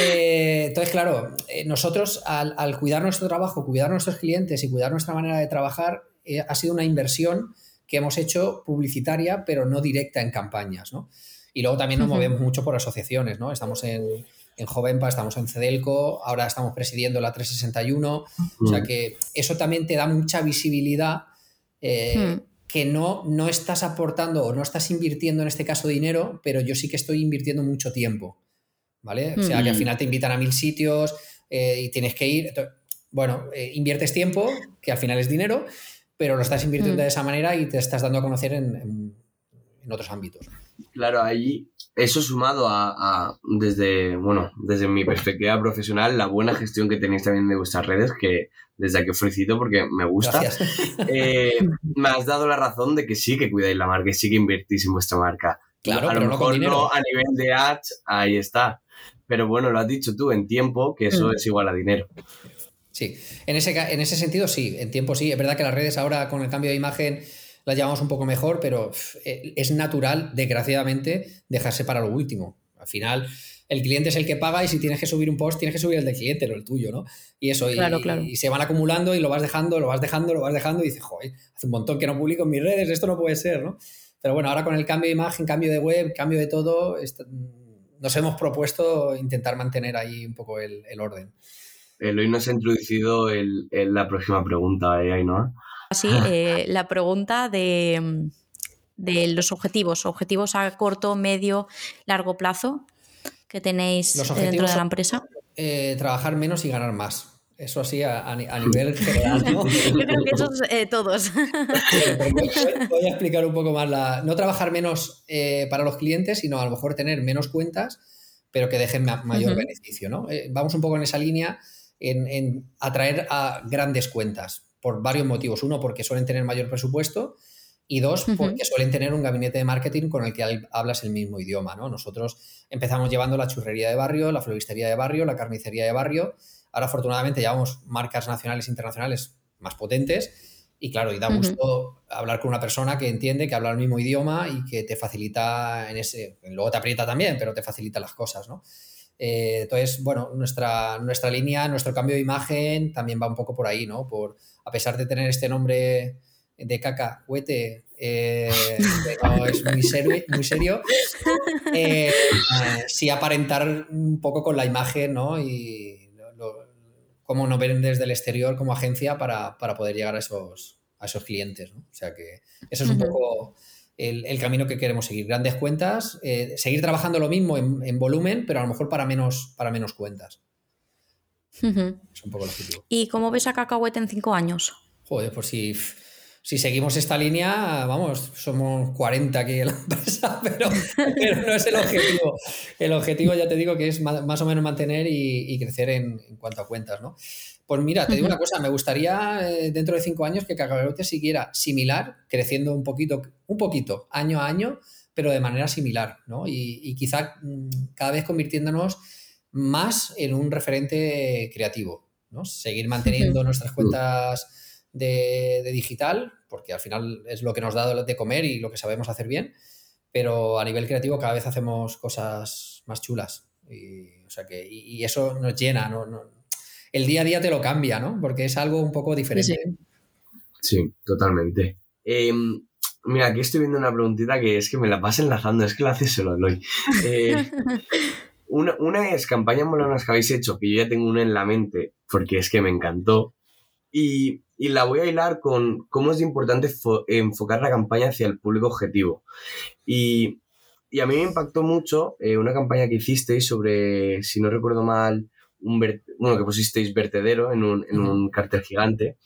Eh, entonces, claro, eh, nosotros al, cuidar nuestro trabajo, cuidar nuestros clientes y cuidar nuestra manera de trabajar, ha sido una inversión que hemos hecho publicitaria, pero no directa en campañas, ¿no? Y luego también nos movemos mucho por asociaciones, ¿no? Estamos en, en Jovenpa, estamos en Cedelco, ahora estamos presidiendo la 361, o sea que eso también te da mucha visibilidad eh, hmm. que no, no estás aportando o no estás invirtiendo en este caso dinero, pero yo sí que estoy invirtiendo mucho tiempo, ¿vale? O sea que al hmm. final te invitan a mil sitios eh, y tienes que ir, bueno, eh, inviertes tiempo, que al final es dinero, pero lo estás invirtiendo de esa manera y te estás dando a conocer en, en otros ámbitos. Claro, ahí eso sumado a, desde, bueno, desde mi perspectiva profesional, la buena gestión que tenéis también de vuestras redes, que desde aquí os felicito porque me gusta. Eh, me has dado la razón de que sí que cuidáis la marca, y sí que invertís en vuestra marca. Claro, a lo mejor no, a nivel de ads, ahí está. Pero bueno, lo has dicho tú, en tiempo, que eso mm. es igual a dinero. Sí, en ese, en ese sentido sí, en tiempo sí. Es verdad que las redes ahora con el cambio de imagen las llevamos un poco mejor, pero eh, es natural, desgraciadamente, dejarse para lo último. Al final, el cliente es el que paga y si tienes que subir un post, tienes que subir el del cliente, no el tuyo, ¿no? Y eso, y, se van acumulando y lo vas dejando, lo vas dejando, lo vas dejando y dices, joder, hace un montón que no publico en mis redes, esto no puede ser, ¿no? Pero bueno, ahora con el cambio de imagen, cambio de web, cambio de todo, nos hemos propuesto intentar mantener ahí un poco el, orden. hoy nos ha introducido el, la próxima pregunta, ¿eh, Ainhoa? Sí, eh, la pregunta de, de, los objetivos, objetivos a corto, medio, largo plazo que tenéis dentro de la empresa. Eh, trabajar menos y ganar más. Eso así a, nivel general. ¿no? Yo creo que eso es eh, todos. voy, a explicar un poco más la. No trabajar menos eh, para los clientes, sino a lo mejor tener menos cuentas, pero que dejen mayor beneficio. ¿no? Eh, vamos un poco en esa línea en, atraer a grandes cuentas por varios motivos. Uno, porque suelen tener mayor presupuesto. Y dos, porque suelen tener un gabinete de marketing con el que hablas el mismo idioma. ¿no? Nosotros empezamos llevando la churrería de barrio, la floristería de barrio, la carnicería de barrio Ahora, afortunadamente, llevamos marcas nacionales e internacionales más potentes y, claro, y da gusto hablar con una persona que entiende, que habla el mismo idioma y que te facilita en ese. Luego te aprieta también, pero te facilita las cosas, ¿no? Eh, entonces, bueno, nuestra, nuestra línea, nuestro cambio de imagen también va un poco por ahí, ¿no? Por, a pesar de tener este nombre de caca, huete, eh, es muy serio, muy serio eh, sí aparentar un poco con la imagen, ¿no? Y, cómo nos ven desde el exterior como agencia para, poder llegar a esos, a esos clientes. O sea que eso es un poco el, camino que queremos seguir. Grandes cuentas, eh, seguir trabajando lo mismo en, volumen, pero a lo mejor para menos, para menos cuentas. Es un poco el objetivo. ¿Y cómo ves a Cacahuete en cinco años? Joder, pues si si seguimos esta línea, vamos, somos 40 aquí en la empresa, pero, no es el objetivo. El objetivo, ya te digo, que es más o menos mantener y, crecer en, cuanto a cuentas, ¿no? Pues mira, te digo una cosa, me gustaría eh, dentro de cinco años que Cacahuete siguiera similar, creciendo un poquito, un poquito, año a año, pero de manera similar, ¿no? Y, quizá mm, cada vez convirtiéndonos más en un referente creativo, ¿no? Seguir manteniendo nuestras cuentas de, digital, porque al final es lo que nos da de comer y lo que sabemos hacer bien, pero a nivel creativo cada vez hacemos cosas más chulas. Y, o sea que, y, eso nos llena, ¿no? el día a día te lo cambia, ¿no? Porque es algo un poco diferente. Sí, totalmente. Em, mira, aquí estoy viendo una preguntita que es que me la vas enlazando, es que la haces solo, Eloy. Eh, una, una es campañas molonas que habéis hecho, que yo ya tengo una en la mente, porque es que me encantó. Y y la voy a hilar con cómo es importante enfocar la campaña hacia el público objetivo. Y, a mí me impactó mucho eh, una campaña que hicisteis sobre, si no recuerdo mal, un bueno, que pusisteis vertedero en un, en un cartel gigante.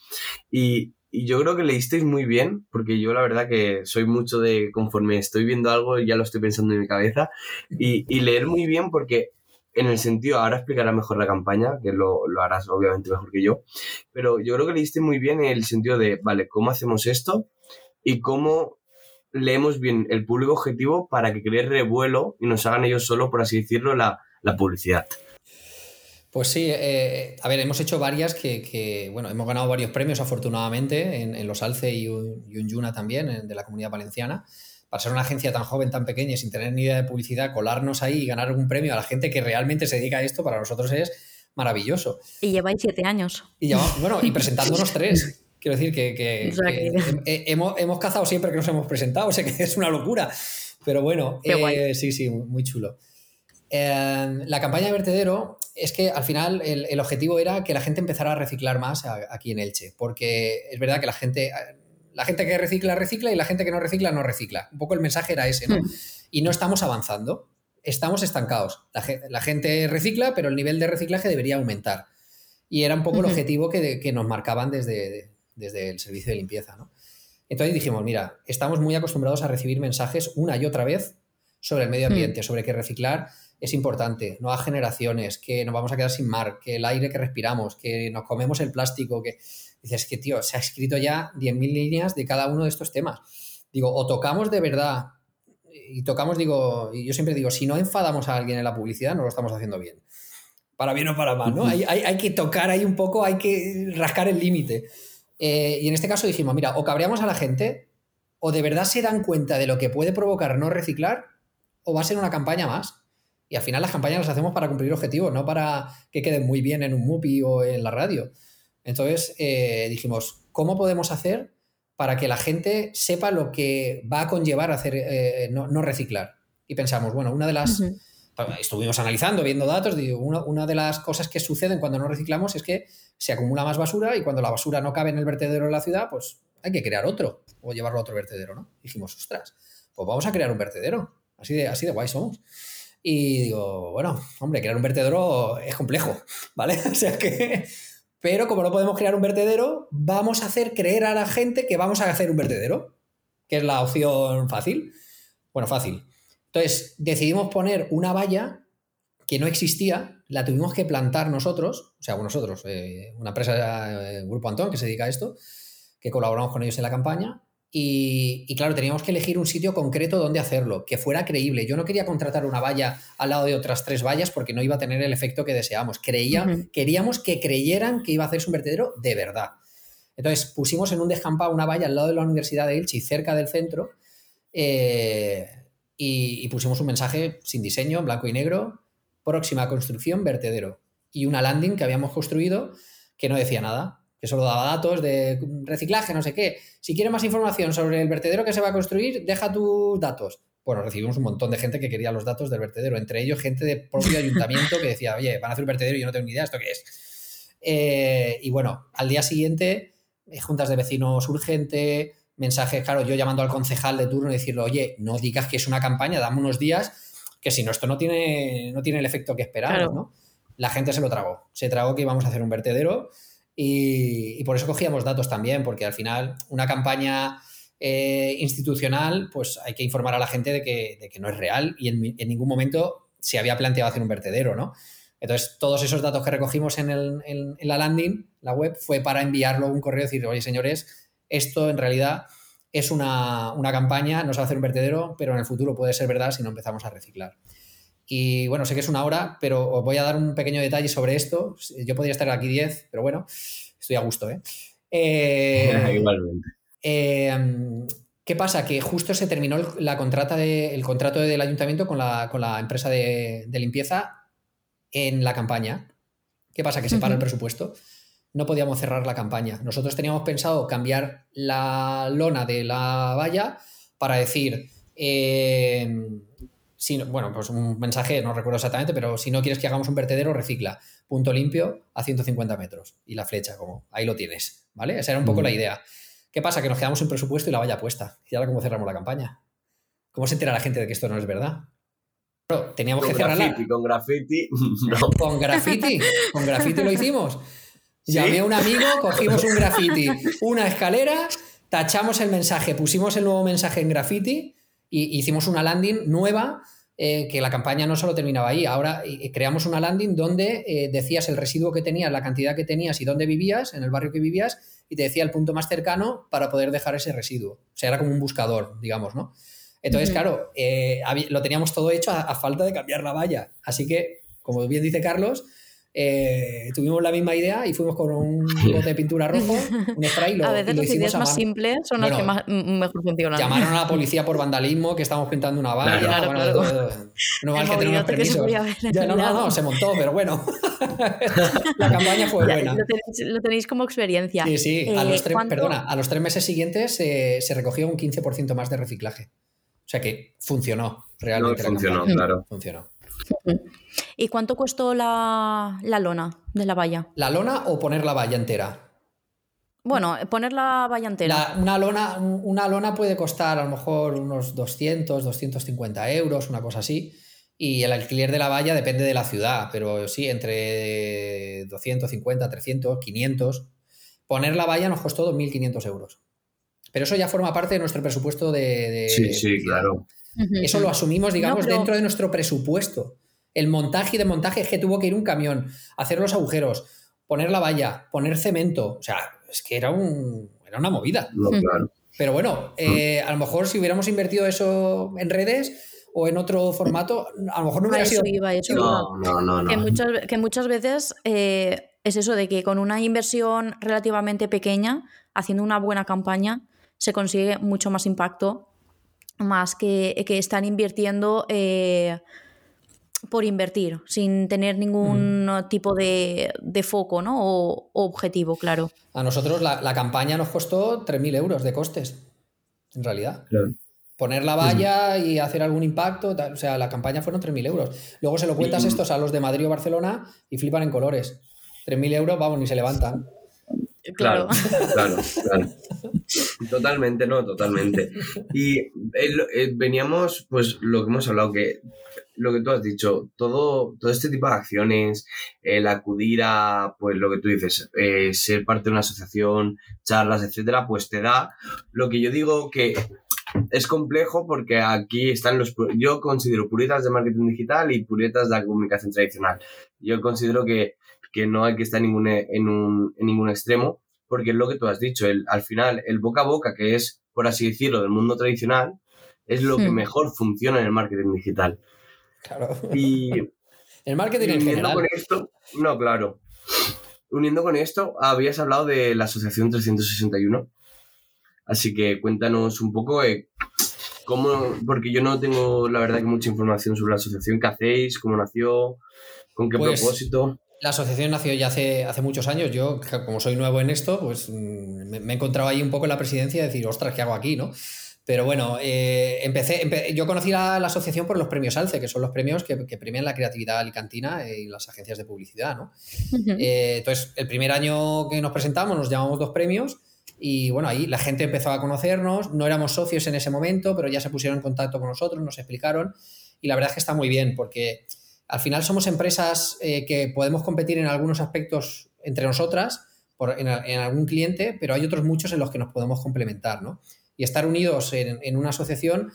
Y, yo creo que leísteis muy bien, porque yo la verdad que soy mucho de conforme estoy viendo algo, ya lo estoy pensando en mi cabeza, y, y leer muy bien porque en el sentido, ahora explicará mejor la campaña, que lo, harás obviamente mejor que yo, pero yo creo que le diste muy bien en el sentido de, vale, ¿cómo hacemos esto? Y cómo leemos bien el público objetivo para que cree revuelo y nos hagan ellos solo, por así decirlo, la, publicidad. Pues sí, eh, a ver, hemos hecho varias que, bueno, hemos ganado varios premios afortunadamente en, los Alce y un, y Yuna también, de la comunidad valenciana para ser una agencia tan joven, tan pequeña y sin tener ni idea de publicidad, colarnos ahí y ganar un premio a la gente que realmente se dedica a esto, para nosotros es maravilloso. Y lleváis siete años. Y bueno, y presentándonos tres. Quiero decir que, hemos, cazado siempre que nos hemos presentado, o sea que es una locura. Pero bueno, eh, sí, sí, muy chulo. Em, la campaña de vertedero es que al final el, objetivo era que la gente empezara a reciclar más aquí en Elche, porque es verdad que la gente la gente que recicla, recicla y la gente que no recicla, no recicla. Un poco el mensaje era ese, ¿no? Hmm. Y no estamos avanzando, estamos estancados. La, gente recicla, pero el nivel de reciclaje debería aumentar. Y era un poco el objetivo que, nos marcaban desde, desde el servicio de limpieza, ¿no? Entonces dijimos, mira, estamos muy acostumbrados a recibir mensajes una y otra vez sobre el medio hmm. ambiente, sobre que reciclar es importante, nuevas generaciones, que nos vamos a quedar sin mar, que el aire que respiramos, que nos comemos el plástico, que dices que, tío, se ha escrito ya 10.000 líneas de cada uno de estos temas. Digo, o tocamos de verdad, y tocamos, digo, y yo siempre digo, si no enfadamos a alguien en la publicidad, no lo estamos haciendo bien. Para bien o para mal, ¿no? hay, que tocar ahí un poco, hay que rascar el límite. Eh, y en este caso dijimos, mira, o cabreamos a la gente, o de verdad se dan cuenta de lo que puede provocar no reciclar, o va a ser una campaña más. Y al final las campañas las hacemos para cumplir objetivos, no para que queden muy bien en un MUPI o en la radio. Entonces eh, dijimos, ¿cómo podemos hacer para que la gente sepa lo que va a conllevar hacer eh, no, reciclar? Y pensamos, bueno, una de las, estuvimos analizando, viendo datos, digo, una, de las cosas que suceden cuando no reciclamos es que se acumula más basura y cuando la basura no cabe en el vertedero de la ciudad, pues hay que crear otro o llevarlo a otro vertedero, ¿no? Dijimos, ostras, pues vamos a crear un vertedero. Así de, así de guay somos. Y digo, bueno, hombre, crear un vertedero es complejo, ¿vale? O sea que... Pero como no podemos crear un vertedero, vamos a hacer creer a la gente que vamos a hacer un vertedero, que es la opción fácil. Bueno, fácil. Entonces, decidimos poner una valla que no existía, la tuvimos que plantar nosotros, o sea, nosotros, eh, una empresa, eh, Grupo Antón, que se dedica a esto, que colaboramos con ellos en la campaña, y, claro, teníamos que elegir un sitio concreto donde hacerlo, que fuera creíble. Yo no quería contratar una valla al lado de otras tres vallas porque no iba a tener el efecto que deseamos. Creía, Queríamos que creyeran que iba a hacerse un vertedero de verdad. Entonces pusimos en un descampado una valla al lado de la Universidad de Elche, cerca del centro, eh, y, pusimos un mensaje sin diseño, en blanco y negro, próxima construcción, vertedero. Y una landing que habíamos construido que no decía nada, que solo daba datos de reciclaje, no sé qué. Si quieres más información sobre el vertedero que se va a construir, deja tus datos. Bueno, recibimos un montón de gente que quería los datos del vertedero, entre ellos gente del propio ayuntamiento que decía, oye, van a hacer un vertedero y yo no tengo ni idea, ¿esto qué es? Eh, y bueno, al día siguiente, eh, juntas de vecinos urgente, mensajes, claro, yo llamando al concejal de turno y decirle, oye, no digas que es una campaña, dame unos días, que si no, esto no tiene, no tiene el efecto que esperamos, ¿no? La gente se lo tragó, se tragó que íbamos a hacer un vertedero y, por eso cogíamos datos también, porque al final una campaña eh, institucional, pues hay que informar a la gente de que, no es real y en, ningún momento se había planteado hacer un vertedero, ¿no? Entonces, todos esos datos que recogimos en, en, la landing, la web, fue para enviarlo un correo y decir, oye, señores, esto en realidad es una, campaña, no se va a hacer un vertedero, pero en el futuro puede ser verdad si no empezamos a reciclar. Y bueno, sé que es una hora, pero os voy a dar un pequeño detalle sobre esto. Yo podría estar aquí 10, pero bueno, estoy a gusto, ¿eh? eh Igualmente. Eh, ¿Qué pasa? Que justo se terminó la contrata de, el contrato del ayuntamiento con la, empresa de, limpieza en la campaña. ¿Qué pasa? Que se para el presupuesto no podíamos cerrar la campaña. Nosotros teníamos pensado cambiar la lona de la valla para decir, eh, si, bueno, pues un mensaje, no recuerdo exactamente, pero si no quieres que hagamos un vertedero, recicla. Punto limpio a 150 metros. Y la flecha, como ahí lo tienes. ¿Vale? Esa era un poco la idea. ¿Qué pasa? Que nos quedamos sin presupuesto y la valla puesta. ¿Y ahora cómo cerramos la campaña? ¿Cómo se entera la gente de que esto no es verdad? teníamos que cerrarla. con graffiti. Con graffiti. Con graffiti lo hicimos. Llamé a un amigo, cogimos un graffiti, una escalera, tachamos el mensaje, pusimos el nuevo mensaje en graffiti y hicimos una landing nueva. Eh, que la campaña no solo terminaba ahí, ahora eh, creamos una landing donde eh, decías el residuo que tenías, la cantidad que tenías y dónde vivías, en el barrio que vivías, y te decía el punto más cercano para poder dejar ese residuo. O sea, era como un buscador, digamos, ¿no? Entonces, claro, lo teníamos todo hecho a, falta de cambiar la valla. Así que, como bien dice Carlos, eh, tuvimos la misma idea y fuimos con un bote de pintura rojo, un spray. a veces las ideas más simples son las que más, mejor funcionan. Llamaron a la policía por vandalismo, que estamos pintando una valla. Claro, bueno, No vale que tenemos permisos. no, no, no, se montó, pero bueno. la campaña fue buena. Lo tenéis, como experiencia. Sí, sí. A los, eh, tres, perdona, a los tres meses siguientes eh, se recogió un 15% más de reciclaje. O sea que funcionó realmente. funcionó, claro. Funcionó. ¿Y cuánto costó la, lona de la valla? ¿La lona o poner la valla entera? Bueno, poner la valla entera. una, lona, una lona puede costar a lo mejor unos 200, 250 euros, una cosa así. Y el alquiler de la valla depende de la ciudad, pero sí, entre 250, 300, 500. Poner la valla nos costó 2.500 euros. Pero eso ya forma parte de nuestro presupuesto de... sí, sí, claro. Eso lo asumimos, digamos, dentro de nuestro presupuesto. El montaje y desmontaje es que tuvo que ir un camión, hacer los agujeros, poner la valla, poner cemento. O sea, es que era, un, era una movida. Pero bueno, eh, a lo mejor si hubiéramos invertido eso en redes o en otro formato, a lo mejor no hubiera sido. no, no, no, Que, muchas, que muchas veces eh, es eso de que con una inversión relativamente pequeña, haciendo una buena campaña, se consigue mucho más impacto, más que, que están invirtiendo. Eh, por invertir, sin tener ningún mm. tipo de, foco ¿no? o, objetivo, claro. A nosotros la, campaña nos costó 3.000 euros de costes, en realidad. poner la valla y hacer algún impacto. O sea, la campaña fueron 3.000 euros. Luego se lo cuentas estos a los de Madrid o Barcelona y flipan en colores. 3.000 euros, vamos, ni se levantan. Claro, claro, claro. Totalmente, no, totalmente. Y eh, veníamos, pues lo que hemos hablado, que lo que tú has dicho, todo, todo este tipo de acciones, el acudir a, pues lo que tú dices, eh, ser parte de una asociación, charlas, etcétera, pues te da lo que yo digo que es complejo porque aquí están los, yo considero puretas de marketing digital y puretas de la comunicación tradicional. Yo considero que que no hay que estar en ningún, en, un, en ningún extremo, porque es lo que tú has dicho, el, al final el boca a boca, que es, por así decirlo, del mundo tradicional, es lo que hmm. mejor funciona en el marketing digital. Claro. Y el marketing en general. Con esto, no, claro. Uniendo con esto, habías hablado de la Asociación 361. Así que cuéntanos un poco eh, cómo, porque yo no tengo la verdad que mucha información sobre la asociación, qué hacéis, cómo nació, con qué pues propósito. La asociación nació ya hace, hace muchos años. Yo, como soy nuevo en esto, pues mm, me, he encontrado ahí un poco en la presidencia y decir, ostras, ¿qué hago aquí? ¿no? Pero bueno, eh, empecé, yo conocí la, asociación por los premios ALCE, que son los premios que, premian la creatividad alicantina y las agencias de publicidad. ¿no? Eh, entonces, el primer año que nos presentamos nos llamamos dos premios y bueno, ahí la gente empezó a conocernos. No éramos socios en ese momento, pero ya se pusieron en contacto con nosotros, nos explicaron y la verdad es que está muy bien porque al final somos empresas eh, que podemos competir en algunos aspectos entre nosotras, en, algún cliente, pero hay otros muchos en los que nos podemos complementar, ¿no? Y estar unidos en, una asociación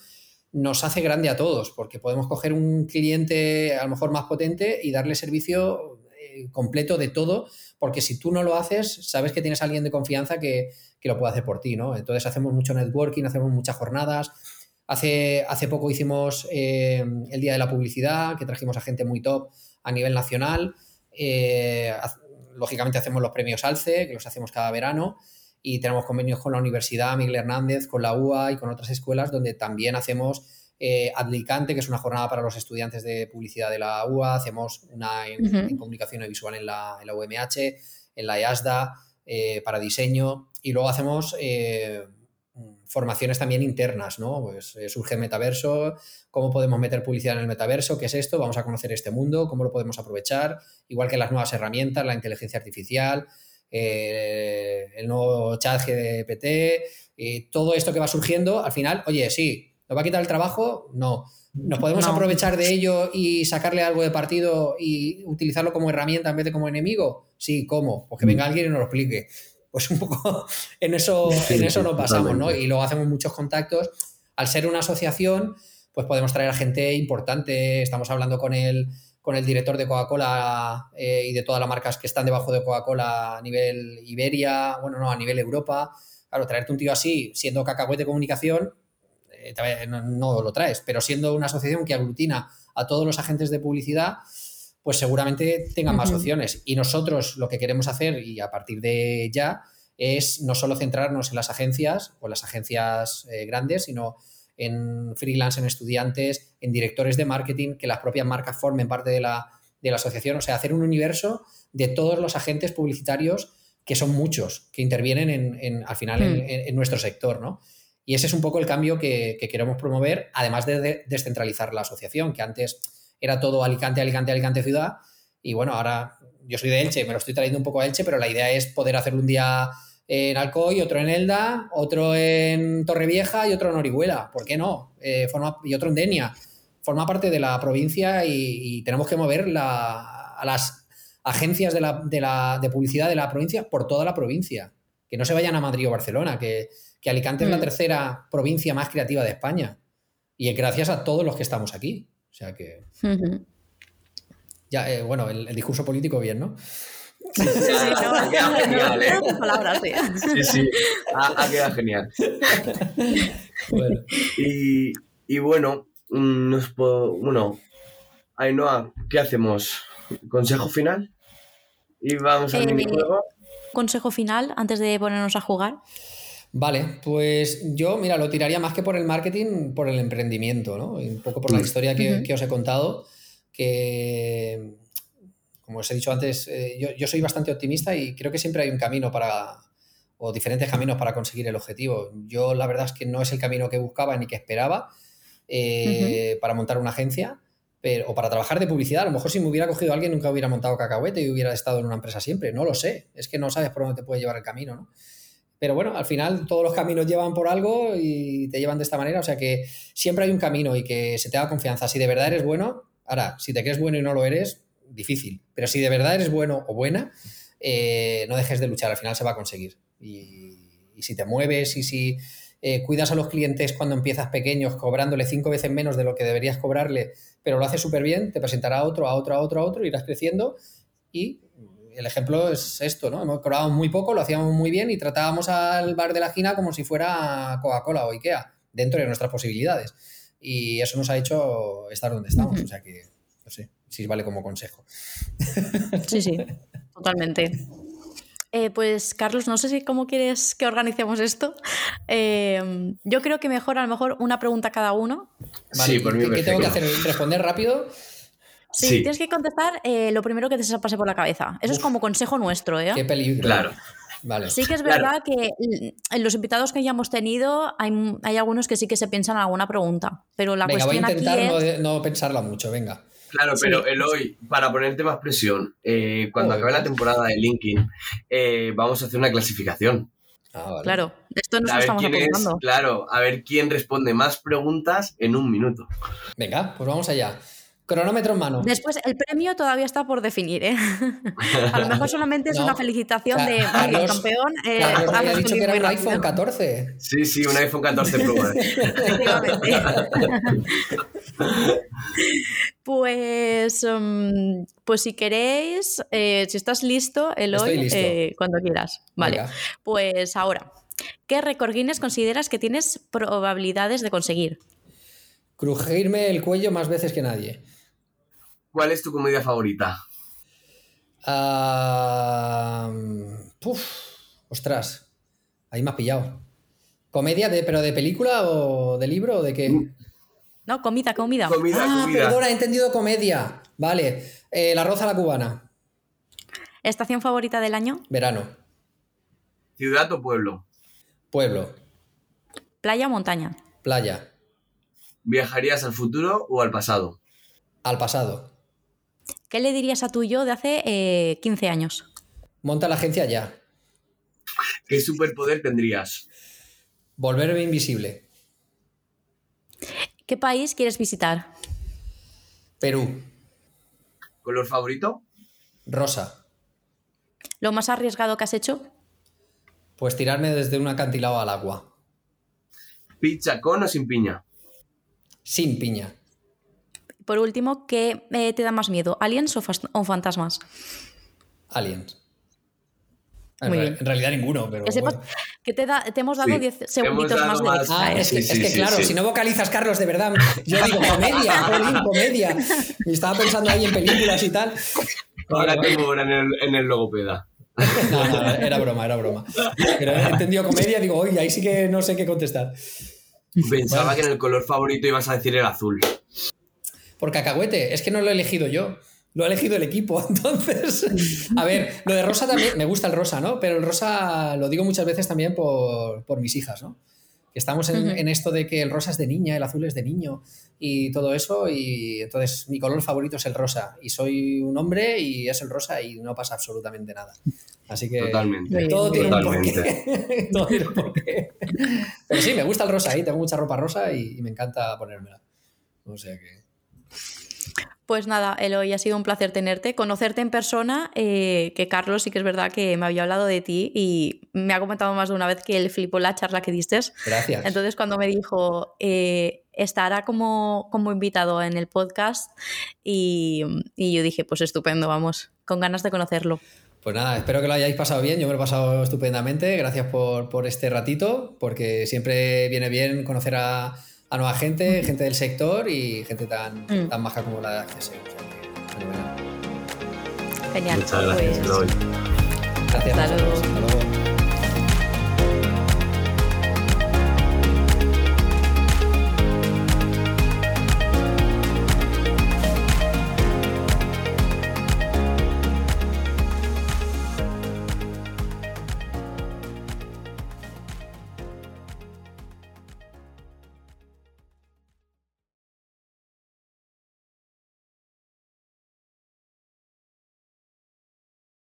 nos hace grande a todos, porque podemos coger un cliente a lo mejor más potente y darle servicio eh, completo de todo, porque si tú no lo haces, sabes que tienes a alguien de confianza que, que lo puede hacer por ti, ¿no? Entonces hacemos mucho networking, hacemos muchas jornadas, Hace, hace poco hicimos eh, el Día de la Publicidad, que trajimos a gente muy top a nivel nacional. Eh, lógicamente hacemos los premios ALCE, que los hacemos cada verano, y tenemos convenios con la Universidad Miguel Hernández, con la UA y con otras escuelas donde también hacemos eh, Adlicante, que es una jornada para los estudiantes de publicidad de la UA, hacemos una en, comunicación visual en la, en la, UMH, en la EASDA, para diseño, y luego hacemos formaciones también internas, ¿no? Pues eh, surge el metaverso, cómo podemos meter publicidad en el metaverso, qué es esto, vamos a conocer este mundo, cómo lo podemos aprovechar, igual que las nuevas herramientas, la inteligencia artificial, eh, el nuevo chat GPT, y todo esto que va surgiendo, al final, oye, sí, ¿nos va a quitar el trabajo? No. ¿Nos podemos aprovechar de ello y sacarle algo de partido y utilizarlo como herramienta en vez de como enemigo? Sí, ¿cómo? Pues que venga mm. alguien y nos lo explique pues un poco en eso, en eso nos pasamos, ¿no? Y luego hacemos muchos contactos. Al ser una asociación, pues podemos traer a gente importante. Estamos hablando con el, con el director de Coca-Cola eh, y de todas las marcas que están debajo de Coca-Cola a nivel Iberia, bueno, no, a nivel Europa. Claro, traerte un tío así, siendo cacahuete de comunicación, eh, no, no, lo traes, pero siendo una asociación que aglutina a todos los agentes de publicidad, pues seguramente tengan más opciones. Y nosotros lo que queremos hacer, y a partir de ya, es no solo centrarnos en las agencias o las agencias eh, grandes, sino en freelance, en estudiantes, en directores de marketing, que las propias marcas formen parte de la, asociación. O sea, hacer un universo de todos los agentes publicitarios, que son muchos, que intervienen en, al final hmm. en, nuestro sector, ¿no? Y ese es un poco el cambio que, queremos promover, además de descentralizar la asociación, que antes era todo Alicante, Alicante, Alicante ciudad. Y bueno, ahora yo soy de Elche, me lo estoy trayendo un poco a Elche, pero la idea es poder hacerlo un día en Alcoy, otro en Elda, otro en Torrevieja y otro en Orihuela. ¿Por qué no? Eh, forma, y otro en Denia. Forma parte de la provincia y, tenemos que mover a las agencias de, la, de, publicidad de la provincia por toda la provincia. Que no se vayan a Madrid o Barcelona, que, Alicante es la mm. tercera provincia más creativa de España. Y es gracias a todos los que estamos aquí. O sea que. Ya, eh, bueno, el, discurso político bien, ¿no? Sí, sí, Ha quedado genial, ¿eh? Palabras, sí. Sí, sí, ha, quedado genial. bueno. Y, y bueno, mm, nos puedo, bueno, Ainhoa, ¿qué hacemos? ¿Consejo final? Y vamos al eh, minijuego. Consejo final antes de ponernos a jugar. Vale, pues yo, mira, lo tiraría más que por el marketing, por el emprendimiento, ¿no? un poco por la historia que, os he contado, que, como os he dicho antes, eh, yo, soy bastante optimista y creo que siempre hay un camino para, o diferentes caminos para conseguir el objetivo. Yo la verdad es que no es el camino que buscaba ni que esperaba eh, para montar una agencia. Pero, o para trabajar de publicidad, a lo mejor si me hubiera cogido alguien nunca hubiera montado cacahuete y hubiera estado en una empresa siempre, no lo sé, es que no sabes por dónde te puede llevar el camino, ¿no? Pero bueno, al final todos los caminos llevan por algo y te llevan de esta manera. O sea que siempre hay un camino y que se te da confianza. Si de verdad eres bueno, ahora, si te crees bueno y no lo eres, difícil. Pero si de verdad eres bueno o buena, eh, no dejes de luchar. Al final se va a conseguir. Y, si te mueves y si eh, cuidas a los clientes cuando empiezas pequeños, cobrándole cinco veces menos de lo que deberías cobrarle, pero lo haces súper bien, te presentará a otro, a otro, a otro, a otro, irás creciendo y el ejemplo es esto, ¿no? Hemos cobrado muy poco, lo hacíamos muy bien y tratábamos al bar de la esquina como si fuera Coca-Cola o Ikea, dentro de nuestras posibilidades. Y eso nos ha hecho estar donde estamos. O sea que, no sé, si vale como consejo. Sí, sí, totalmente. Eh, pues Carlos, no sé si cómo quieres que organicemos esto. Eh, yo creo que mejor a lo mejor una pregunta cada uno. sí, por mí ¿Qué tengo que hacer? ¿Responder rápido? Sí, tienes que contestar eh, lo primero que te se pase por la cabeza. Eso es como consejo nuestro, ¿eh? Qué peligro. Claro. Vale. Sí que es verdad que en los invitados que ya hemos tenido hay, hay, algunos que sí que se piensan en alguna pregunta, pero la venga, cuestión voy a intentar es... no, pensarla mucho, venga. Claro, pero Eloy, para ponerte más presión, eh, cuando acabe la temporada de LinkedIn, eh, vamos a hacer una clasificación. Ah, vale. Claro, esto nos a ver estamos es, apuntando. claro, a ver quién responde más preguntas en un minuto. Venga, pues vamos allá. Cronómetro en mano. Después, el premio todavía está por definir, ¿eh? A lo mejor solamente es No. una felicitación de Carlos- "Oye, campeón. eh, Carlos había dicho que era un rápido". iPhone 14. Sí, sí, un iPhone 14 Pro Max. Efectivamente. Pues, mm, pues si queréis, eh, si estás listo, Eloy, listo. eh, cuando quieras. Vale, Venga. pues ahora, ¿qué récord Guinness consideras que tienes probabilidades de conseguir? Crujirme el cuello más veces que nadie. ¿Cuál es tu comedia favorita? Ah, puf, ostras, ahí me has pillado. ¿Comedia, de, pero de película o de libro o de qué? ¿No? Comida, comida. Comida, ah, comida. perdona, he entendido comedia. Vale, eh, la roza a la cubana, ¿Estación favorita del año? verano, ¿Ciudad o pueblo? pueblo, Playa o montaña. playa, ¿Viajarías al futuro o al pasado? al pasado. ¿Qué le dirías a tu yo de hace eh, 15 años? Monta la agencia ya. ¿Qué superpoder tendrías? Volverme invisible. ¿Qué país quieres visitar? Perú, ¿Color favorito? rosa. ¿Lo más arriesgado que has hecho? Pues tirarme desde un acantilado al agua. ¿Pizza con o sin piña? Sin piña. Por último, ¿qué eh, te da más miedo? ¿Aliens o, fantasmas? Aliens. En, Muy re- bien. en realidad ninguno, pero. Que sepas bueno. que te, da- te hemos dado Sí, 10 hemos segunditos más de Ah, es que, Sí, es que sí, claro, sí. si no vocalizas, Carlos, de verdad, yo digo comedia, jolín, comedia. Y estaba pensando ahí en películas y tal. Ahora en el, en el logopeda. No, no, era broma, era broma. Pero he entendido comedia, digo, oye, ahí sí que no sé qué contestar. Pensaba que en el color favorito ibas a decir el azul. Por cacahuete, es que no lo he elegido yo. Lo ha elegido el equipo, entonces. A ver, lo de rosa también, me gusta el rosa, ¿no? Pero el rosa lo digo muchas veces también por, por mis hijas, ¿no? Que estamos en, Ujú. en esto de que el rosa es de niña, el azul es de niño y todo eso. Y entonces mi color favorito es el rosa. Y soy un hombre y es el rosa y no pasa absolutamente nada. Así que. Totalmente. Todo tiene un Totalmente. porqué. Todo tiene un porqué. Pero sí, me gusta el rosa ahí, tengo mucha ropa rosa y, y me encanta ponérmela. O sea que. Pues nada, Eloy, ha sido un placer tenerte, conocerte en persona, eh, que Carlos sí que es verdad que me había hablado de ti y me ha comentado más de una vez que él flipó la charla que diste. Gracias. Entonces cuando me dijo, eh, estará como, como invitado en el podcast y, y yo dije, pues estupendo, vamos, con ganas de conocerlo. Pues nada, espero que lo hayáis pasado bien. Yo me lo he pasado estupendamente. Gracias por, por este ratito, porque siempre viene bien conocer a, a nueva gente, gente del sector y gente tan, Mm. tan maja como la de fenomenal. Genial. Muchas gracias, pues. Gracias. Hasta luego. Hasta luego.